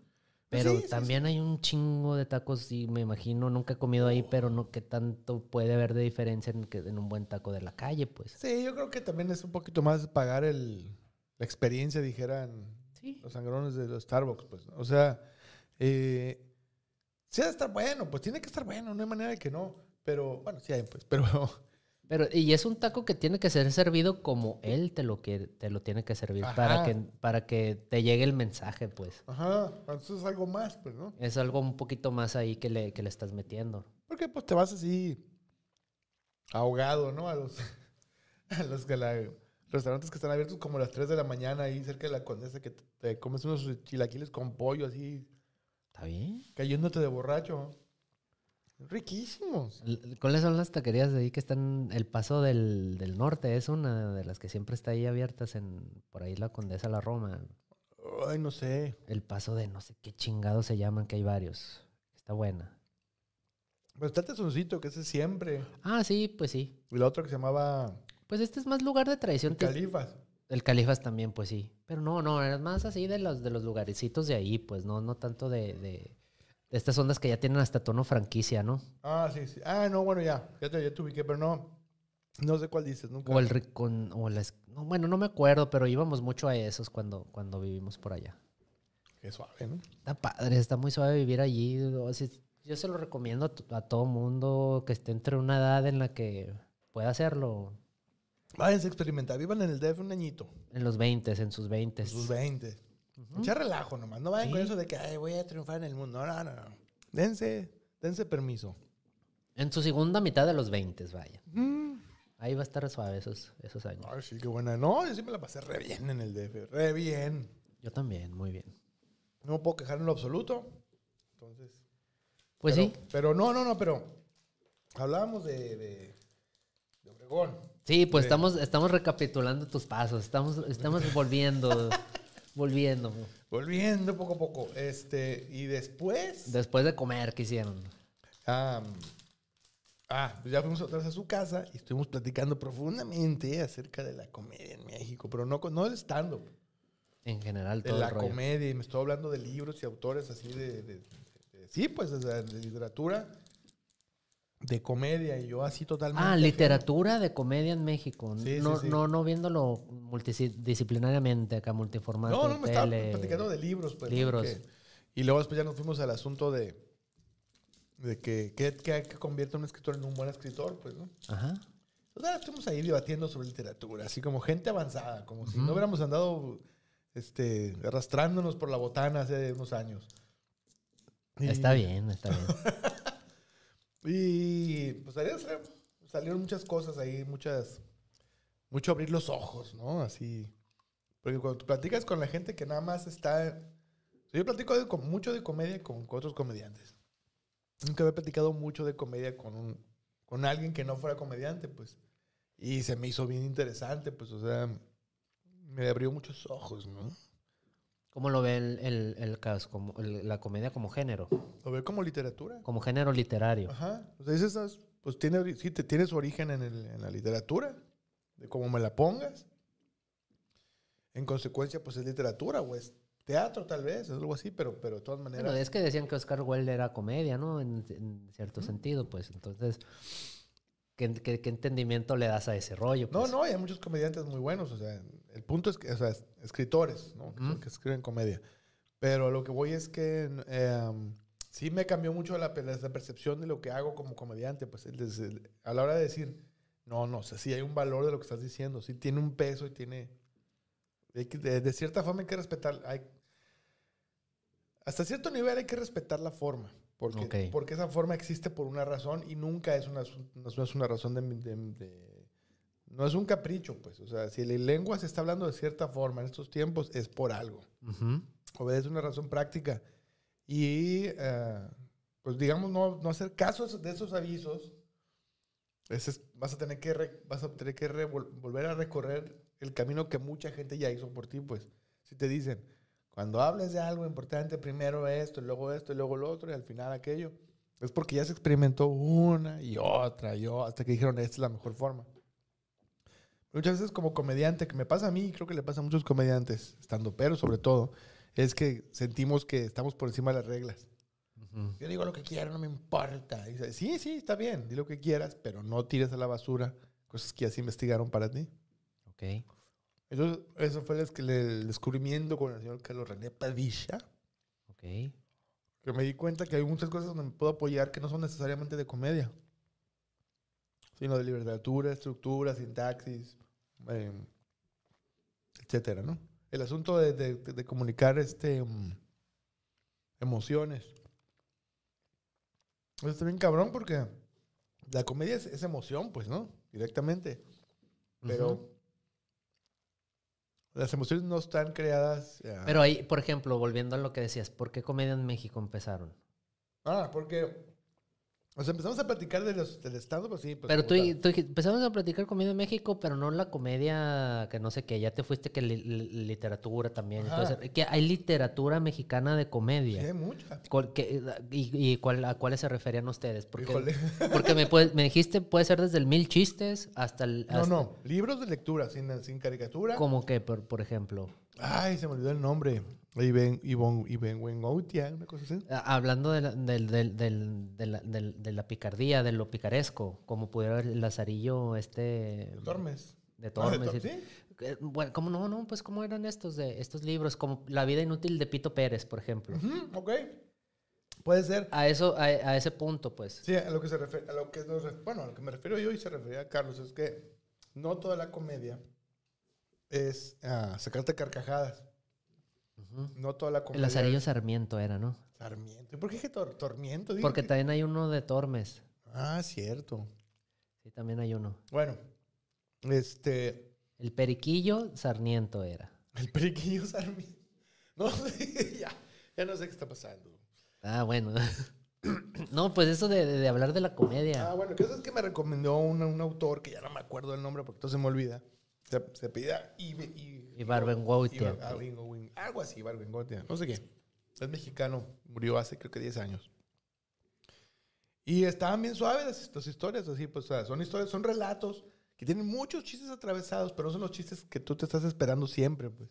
Pues Pero sí, sí, también hay un chingo de tacos, y me imagino, nunca he comido ahí, pero no que tanto puede haber de diferencia en, que, en un buen taco de la calle, pues. Sí, yo creo que también es un poquito más pagar el, la experiencia, dijeran Sí. los sangrones de los Starbucks, pues. O sea, eh, sí ha de estar bueno, pues tiene que estar bueno, no hay manera de que no. Pero, bueno, sí hay, pues, pero... [laughs] Pero, y es un taco que tiene que ser servido como él te lo, quiere, te lo tiene que servir para que, para que te llegue el mensaje, pues. Ajá, entonces es algo más, pues, ¿no? Es algo un poquito más ahí que le, que le estás metiendo. Porque, pues, te vas así ahogado, ¿no? A los, [laughs] a los que la- restaurantes que están abiertos como a las 3 de la mañana ahí cerca de la Condesa que te, te comes unos chilaquiles con pollo así, ¿Está bien? cayéndote de borracho. Riquísimos. ¿Cuáles son las taquerías de ahí que están? El Paso del, del Norte es una de las que siempre está ahí abiertas en por ahí la Condesa La Roma. Ay, no sé. El Paso de no sé qué chingados se llaman, que hay varios. Está buena. Pero está el tesoncito, que ese es siempre. Ah, sí, pues sí. Y la otra que se llamaba Pues este es más lugar de tradición. Te- Califas. El Califas también, pues sí. Pero no, no, es más así de los, de los lugarecitos de ahí, pues no, no tanto de, de, de estas ondas que ya tienen hasta tono franquicia, ¿no? Ah, sí, sí. Ah, no, bueno, ya. Ya te, ya te ubiqué, pero no. No sé cuál dices, nunca. O el Ricón, o las, no, bueno, no me acuerdo, pero íbamos mucho a esos cuando, cuando vivimos por allá. Qué suave, ¿no? Está padre, está muy suave vivir allí. o sea, yo se lo recomiendo a, a todo mundo que esté entre una edad en la que pueda hacerlo. Váyanse a experimentar. Vivan en el DF un añito. En los 20, en sus 20. En sus 20. Mucha relajo nomás. No vayan con eso de que Ay, voy a triunfar en el mundo. No, no, no. Dense, dense permiso. En su segunda mitad de los 20, vaya. Mm. Ahí va a estar suave esos, esos años. Ay, sí, qué buena. No, yo sí me la pasé re bien en el DF. Re bien. Yo también, muy bien. No me puedo quejar en lo absoluto. Entonces. Pues pero- sí. Pero no, no, no, pero. Hablábamos de, de, de Obregón. Sí, pues Sí. estamos, estamos recapitulando tus pasos. Estamos, estamos [laughs] volviendo. volviendo. Volviendo poco a poco. Este, y después. Después de comer, ¿qué hicieron? ah, ah, pues ya fuimos otra vez a su casa y estuvimos platicando profundamente acerca de la comedia en México, pero no, con- no del stand-up, En general, de todo la el rollo. comedia. Y me estoy hablando de libros y autores así de. de- de- sí, pues, o sea, de literatura, de comedia. Y yo así totalmente. Ah, literatura de comedia en México. Sí, no, sí, sí. no, no viéndolo multidisciplinariamente acá, multiformato. No, no, me estaba tele. platicando de libros, pues. ¿no? libros. Que- y luego después ya nos fuimos al asunto de. De que, que, que, convierte a un escritor en un buen escritor, pues, ¿no? Ajá. Entonces, ah, estuvimos ahí debatiendo sobre literatura, así como gente avanzada, como si no hubiéramos andado este, arrastrándonos por la botana hace unos años. Y- Está bien, está bien. [laughs] Y pues salieron, muchas cosas ahí, muchas. Mucho abrir los ojos, ¿no? Así. Porque cuando tú platicas con la gente que nada más está. Yo platico mucho de comedia con, otros comediantes. nunca había platicado mucho de comedia con, con alguien que no fuera comediante, pues. Y se me hizo bien interesante, pues, o sea, me abrió muchos ojos, ¿no? ¿Cómo lo ve el, el, el caso, como el- la comedia como género? Lo veo como literatura. Como género literario. Ajá. O sea, es esas, pues tiene, sí, te, tiene su origen en, la literatura, de cómo me la pongas. En consecuencia, pues es literatura o es teatro tal vez, es algo así, pero, pero de todas maneras... Bueno, es que decían que Oscar Wilde era comedia, ¿no? En, en cierto sentido, pues. Entonces, ¿qué, qué, qué entendimiento le das a ese rollo? No, pues? no, hay muchos comediantes muy buenos. O sea, el punto es que, o sea, es- escritores, ¿no? Que, escriben comedia. Pero lo que voy es que eh, sí me cambió mucho la, la percepción de lo que hago como comediante. Pues desde a la hora de decir, no, no, o sea, sí hay un valor de lo que estás diciendo. Sí tiene un peso y tiene. que- De, de cierta forma hay que respetar. Hay, hasta cierto nivel hay que respetar la forma. Porque, Ok. porque esa forma existe por una razón y nunca es una, no es una razón de, de- de- no es un capricho, pues. O sea, si la lengua se está hablando de cierta forma en estos tiempos, es por algo. Ujú. Obedece una razón práctica. Y, eh, pues, digamos, no, no hacer caso de esos avisos. Ese es- vas a tener que, re- vas a tener que re- volver a recorrer el camino que mucha gente ya hizo por ti, pues. Si te dicen, cuando hables de algo importante, primero esto, luego esto, luego lo otro, y al final aquello, es porque ya se experimentó una y otra y otra, hasta que dijeron, esta es la mejor forma. Muchas veces como comediante, que me pasa a mí, y creo que le pasa a muchos comediantes, estando pero sobre todo, es que sentimos que estamos por encima de las reglas. Yo digo lo que quiero, no me importa. Y dice, sí, sí, está bien, di lo que quieras, pero no tires a la basura cosas que ya se investigaron para ti. Ok. Entonces, eso fue el descubrimiento con el señor Carlos René Padilla, Ok. que me di cuenta que hay muchas cosas donde me puedo apoyar que no son necesariamente de comedia, sino de literatura, estructura, sintaxis, eh, etcétera, ¿no? El asunto de, de- de comunicar este, mm, emociones. Eso está bien cabrón porque la comedia es, es emoción, pues, ¿no? Directamente. Pero las emociones no están creadas... eh, Pero ahí, por ejemplo, volviendo a lo que decías, ¿por qué comedia en México empezaron? Ah, porque... O sea, empezamos a platicar de los, del stand pues sí. Pues, pero tú, tú empezamos a platicar comedia en México, pero no la comedia que no sé qué, ya te fuiste que li- li- literatura también. Entonces, que hay literatura mexicana de Sí, comedia. hay mucha. ¿Cuál- qué- y y cuál- a cuáles se referían ustedes? Porque, Híjole. [laughs] porque me, puede- me dijiste, puede ser desde el mil chistes hasta el... No, hasta- no. Libros de lectura sin, sin caricatura. Como que, por, por ejemplo, Ay, se me olvidó el nombre. Iben, Ivon, Iben Wenoutia, una cosa así. a- hablando de la, del- del- del- de la- de picardía, de lo picaresco, como pudiera haber el lazarillo este... Tormes. De Ah, Tormes. Tor- y- ¿Sí? Eh, Bueno, ¿cómo no? No, pues cómo eran estos de estos libros, como La vida inútil de Pito Pérez, por ejemplo. Ujú, ok. Puede ser. A eso, a, a ese punto, pues. Sí, a lo que se refiere, a lo que nos bueno, a lo que me refiero yo y se refería a Carlos es que no toda la comedia es ah, sacarte carcajadas. No toda la El comedia. Lazarillo es Sarmiento era, ¿no? Sarmiento. ¿Y por qué dije tor- Tormiento? Dije Porque que- también hay uno de Tormes. Ah, cierto. Sí, también hay uno. Bueno, este. El Periquillo Sarmiento era. El periquillo Sarmiento. [laughs] No sé, [laughs] ya, ya no sé qué está pasando. Ah, bueno. [coughs] no, pues eso de, de- de hablar de la comedia. Ah, bueno, que eso es que me recomendó un, un autor que ya no me acuerdo el nombre porque todo se me olvida. Se, se pedía. Ibar- ah, Ibargüen- Algo así, Ibargüengoitia, No sé qué. Es mexicano. Murió hace creo que 10 años. Y estaban bien suaves las, las historias, así, pues, o sea, son historias, son relatos que tienen muchos chistes atravesados, pero no son los chistes que tú te estás esperando siempre, pues.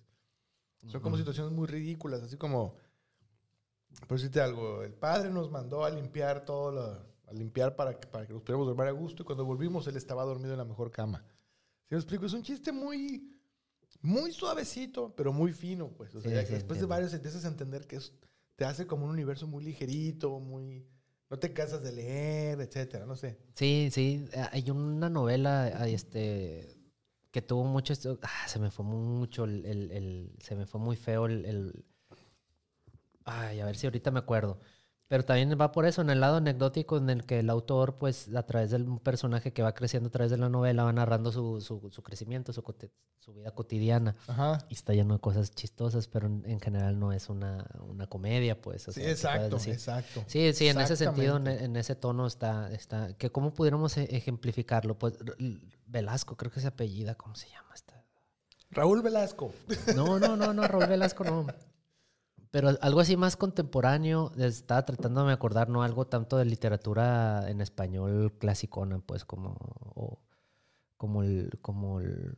Son como Ujú. situaciones muy ridículas, así como, por decirte algo, el padre nos mandó a limpiar todo, lo- a limpiar para que, para que nos pudiéramos dormir a gusto y cuando volvimos él estaba dormido en la mejor cama. ¿Sí me explico? Es un chiste muy, muy suavecito, pero muy fino, pues. O sea, Sí, ya que sí, después de varios empiezas a entender que es, te hace como un universo muy ligerito, muy... No te cansas de leer, etcétera, no sé. Sí, sí. ah, Hay una novela este, que tuvo mucho... esto- Ah, se me fue mucho el... el- el- se me fue muy feo el, el- Ay, a ver si ahorita me acuerdo. Pero también va por eso, en el lado anecdótico en el que el autor, pues, a través del personaje que va creciendo a través de la novela, va narrando su, su, su crecimiento, su, su vida cotidiana. Ajá. Y está lleno de cosas chistosas, pero en, en general no es una, una comedia, pues. o Sí, sea, exacto, exacto. Sí, sí, en ese sentido, en, Exactamente. en ese tono está, está, que cómo pudiéramos e- ejemplificarlo, pues Velasco, creo que se apellida, ¿cómo se llama esta? Raúl Velasco. No, no, no, no, Raúl Velasco no. [laughs] Pero algo así más contemporáneo, estaba tratando de acordar, no algo tanto de literatura en español clasicona, pues como, o- como el, como el,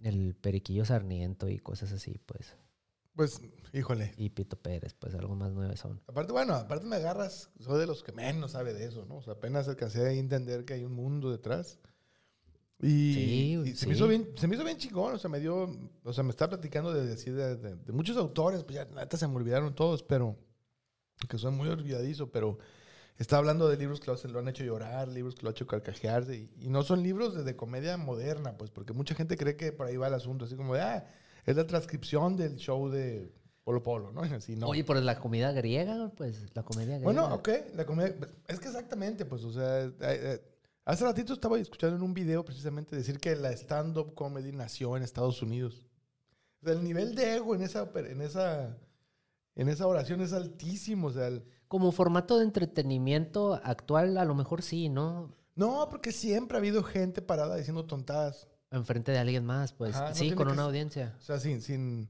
el Periquillo Sarniento y cosas así, pues. Pues, híjole. Y Pito Pérez, pues algo más nueve son. Aparte, bueno, aparte me agarras, soy de los que menos sabe de eso, ¿no? O sea, apenas alcancé a entender que hay un mundo detrás. Y, Sí, y se, sí. me hizo bien, se me hizo bien chingón, o sea, me dio, o sea, me está platicando de, de, de- de muchos autores, pues ya neta se me olvidaron todos, pero, que soy muy olvidadizo, pero está hablando de libros que lo, han hecho llorar, libros que lo han hecho carcajearse, y, y no son libros de, de comedia moderna, pues, porque mucha gente cree que por ahí va el asunto, así como de, ah, es la transcripción del show de Polo Polo, ¿no? [laughs] Así, no. Oye, por la comida griega, pues la comedia griega. Bueno, ok, la comedia. Es que exactamente, pues, o sea, eh, eh, hace ratito estaba escuchando en un video precisamente decir que la stand-up comedy nació en Estados Unidos. O sea, el nivel de ego en esa, en esa, en esa oración es altísimo. O sea, el- Como formato de entretenimiento actual, a lo mejor sí, ¿no? no, porque siempre ha habido gente parada diciendo tontadas. Enfrente de alguien más, pues. Ajá, sí, con una audiencia. O sea, sin, sin,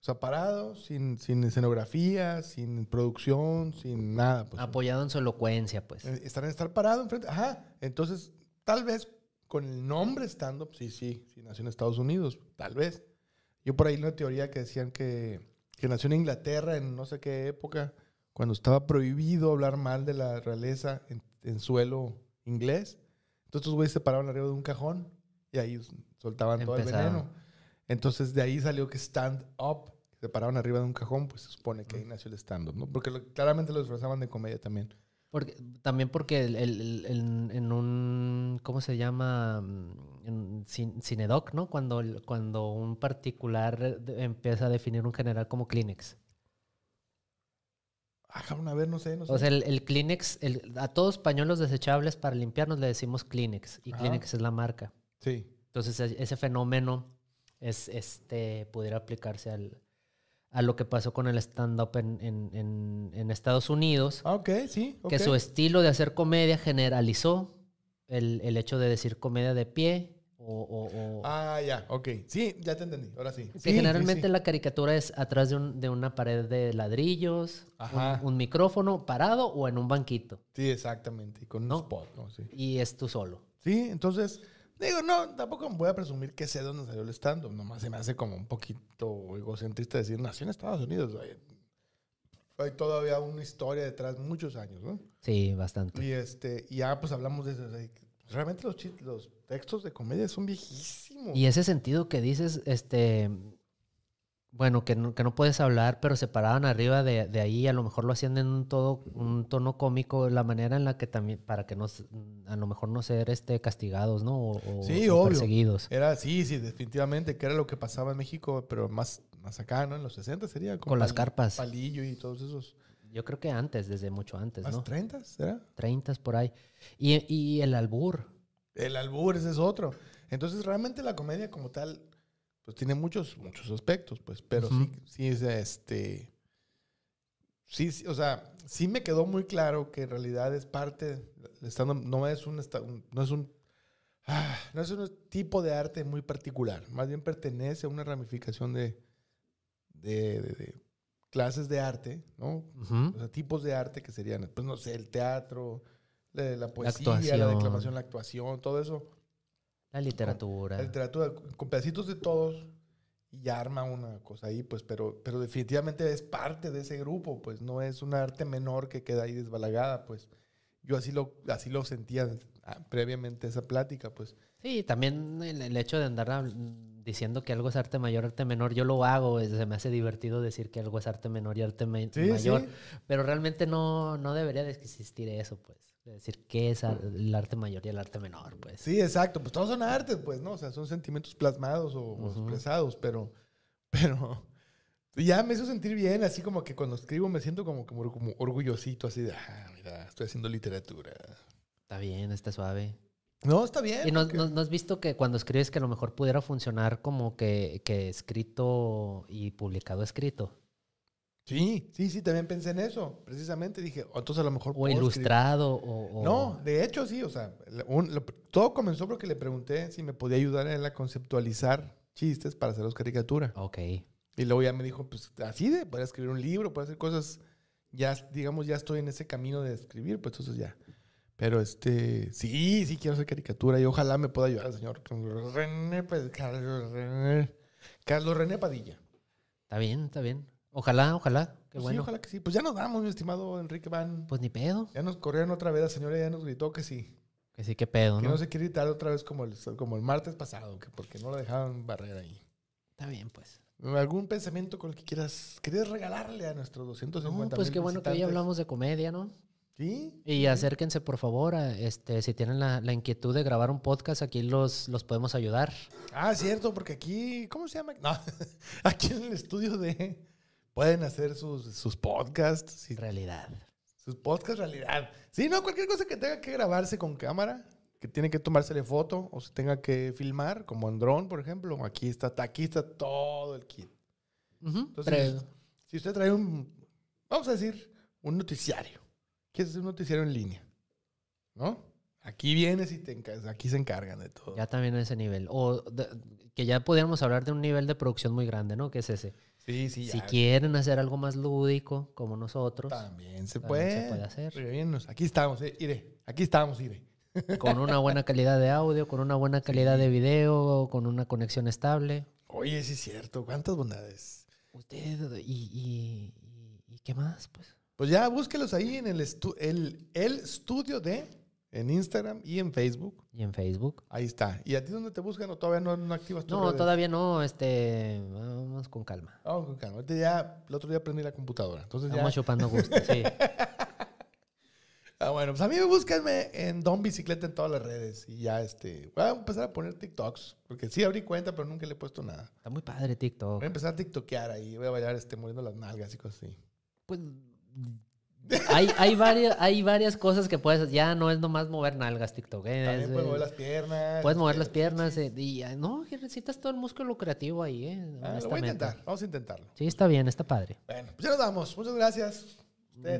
o sea, parado, sin, sin escenografía, sin producción, sin nada. Pues, Apoyado en su elocuencia, pues. Eh, Estar, estar parado enfrente. Ajá. Entonces, tal vez con el nombre stand-up, sí, sí, sí, nació en Estados Unidos, tal vez. Yo por ahí una teoría que decían que, que nació en Inglaterra en no sé qué época, cuando estaba prohibido hablar mal de la realeza en, en suelo inglés. Entonces, estos güeyes se paraban arriba de un cajón y ahí soltaban todo el veneno. Entonces, de ahí salió que stand-up, se paraban arriba de un cajón, pues se supone que ahí nació el stand-up, ¿no? Porque lo- claramente lo disfrazaban de comedia también. Porque, también porque el- el- en un, ¿cómo se llama? Mm, En cin- Cinedoc, ¿no? Cuando, cuando un particular eh, empieza a definir un general como Kleenex. Ah, cabrón, a ver, no sé, no sé. O sea, el, el Kleenex, el- a todos pañuelos desechables para limpiarnos le decimos Kleenex. Y Ajá. Kleenex es la marca. sí. Entonces, ese fenómeno es, este, pudiera aplicarse al, a lo que pasó con el stand-up en, en- en- en Estados Unidos. Ah, ok, sí. que su estilo de hacer comedia generalizó el, el hecho de decir comedia de pie o... o- o- Ah, ya, ok. Sí, ya te entendí. Ahora sí. que Sí, generalmente sí, sí. la caricatura es atrás de, un- de una pared de ladrillos, un, Ajá. un micrófono parado o en un banquito. Sí, exactamente. y Con un ¿No? spot, ¿no? Sí. Y es tú solo. Sí, entonces, digo, no, tampoco me voy a presumir que sé dónde salió el stand-up. Nomás se me hace como un poquito egocentrista decir, nació en Estados Unidos. Hay todavía una historia detrás, muchos años, ¿no? Sí, bastante. Y este, ya pues hablamos de eso. realmente los textos de comedia son viejísimos. Y ese sentido que dices, este... Bueno, que no, que no puedes hablar, pero se paraban arriba de, de ahí, a lo mejor lo hacían en un, todo, un tono cómico, la manera en la que también, para que no, a lo mejor no ser este, castigados, ¿no? O, o- Sí, o obvio. perseguidos. Era, sí, sí, definitivamente, que era lo que pasaba en México, pero más, más acá, ¿no? En los 60 sería. Con las Pali- carpas. Palillo y todos esos. Yo creo que antes, desde mucho antes, ¿Más ¿no? 30, será? 30 por ahí. Y, y el albur. El albur, ese es otro. Entonces, realmente la comedia como tal, pues tiene muchos, muchos aspectos, pues, pero Ujú. sí, sí es este. Sí, sí, o sea, sí me quedó muy claro que en realidad es parte, no es un, no es un, ah, no es un tipo de arte muy particular, más bien pertenece a una ramificación de, de, de- de clases de arte, ¿no? O sea, tipos de arte que serían, pues no sé, el teatro, la, la poesía, la, actuación. declamación, la actuación, todo eso. La literatura. La literatura, con pedacitos de todos y ya arma una cosa ahí, pues, pero, pero definitivamente es parte de ese grupo, pues, no es un arte menor que queda ahí desbalagada, pues. Yo así lo, así lo sentía ah, previamente esa plática, pues. Sí, también el, el hecho de andar diciendo que algo es arte mayor, arte menor, yo lo hago, es- se me hace divertido decir que algo es arte menor y arte me- Sí, mayor, sí. pero realmente no, no debería de existir eso, pues, decir qué es el arte mayor y el arte menor, pues. Sí, exacto, pues todos son artes, pues, ¿no? O sea, son sentimientos plasmados o, expresados, pero, [laughs] pero, ya me hizo sentir bien, así como que cuando escribo me siento como, como, como orgullosito, así de, ah, mira, estoy haciendo literatura. Está bien, está suave. No, está bien. ¿Y no, porque- no- no has visto que cuando escribes que a lo mejor pudiera funcionar como que, que escrito y publicado escrito? Sí, sí, sí, también pensé en eso, precisamente. Dije, "Oh, entonces a lo mejor... O puedo escribir". ilustrado, o... o- No, de hecho sí, o sea, la- un- lo- todo comenzó porque le pregunté si me podía ayudar en a conceptualizar chistes para hacerlos caricatura. Ok. Y luego ya me dijo, pues así de, puede escribir un libro, puede hacer cosas, ya, digamos, ya estoy en ese camino de escribir, pues entonces ya. Pero este, sí, sí quiero hacer caricatura y ojalá me pueda ayudar el señor René, pues, Carlos René, Carlos René Padilla. Está bien, está bien. Ojalá, ojalá. Qué Pues sí, bueno. ojalá que sí. Pues ya nos damos, mi estimado Enrique Van. Pues ni pedo. Ya nos corrieron otra vez, la señora ya nos gritó que sí. Que sí, qué pedo, Que ¿no? no se quiere gritar otra vez como el, como el martes pasado, que porque no la dejaban barrer ahí. Está bien, pues. ¿Algún pensamiento con el que quieras, quieres regalarle a nuestros 250 No, pues qué bueno que hoy hablamos de comedia, ¿no? Sí. Y acérquense, por favor, a, este, si tienen la, la inquietud de grabar un podcast, aquí los, los podemos ayudar. Ah, cierto, porque aquí, ¿cómo se llama? No, [laughs] aquí en el estudio de... Pueden hacer sus, sus podcasts, Realidad. sus podcasts realidad. Sí, no, cualquier cosa que tenga que grabarse con cámara, que tiene que tomársele foto o se tenga que filmar, como en dron, por ejemplo, aquí está, aquí está todo el kit. Ujú, Entonces, pero- si usted trae un, vamos a decir, un noticiario, quieres hacer un noticiario en línea, ¿no? Aquí vienes y te aquí se encargan de todo. ya también a ese nivel. O de- que ya pudiéramos hablar de un nivel de producción muy grande, ¿no? Que es ese. Sí, sí, ya. Si quieren hacer algo más lúdico, como nosotros, También se También puede. se puede hacer. Aquí estamos, eh. Iré. Aquí estamos, iré. [laughs] con una buena calidad de audio, con una buena calidad de video, con una conexión estable. Oye, sí es cierto. ¿Cuántas bondades? Usted, y, y, y- ¿y qué más? Pues Pues ya búsquelos ahí en el, estu- el, el estudio de, en Instagram y en Facebook. y en Facebook. Ahí está. ¿Y a ti dónde te buscan o todavía no, no activas tus No, redes? todavía no, este, vamos con calma. Vamos con calma. Ahorita ya, el otro día aprendí la computadora. Entonces ya. Estamos chupando gusto, sí. [laughs] Ah, bueno, pues a mí me búsquenme en Don Bicicleta en todas las redes. Y ya, este, voy a empezar a poner TikToks. Porque sí abrí cuenta, pero nunca le he puesto nada. Está muy padre TikTok. Voy a empezar a tiktokear ahí. Voy a bailar, este, moviendo las nalgas y cosas así. Pues hay, hay, varias, hay varias cosas que puedes, ya no es nomás mover nalgas TikTok. ¿eh? También Es, puedes eh, mover las piernas. puedes mover este, las piernas. eh, y, no, necesitas todo el músculo creativo ahí, ¿eh? ah, lo voy a intentar. Vamos a intentarlo. Sí, está bien, está padre. Bueno, pues ya nos damos. Muchas gracias.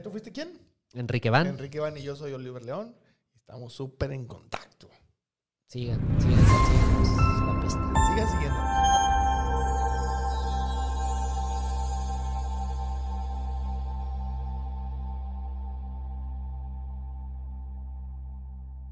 ¿Tú fuiste quién? Enrique Van, Enrique Van y yo soy Oliver León. Estamos súper en contacto. sigan, sigan, sigan.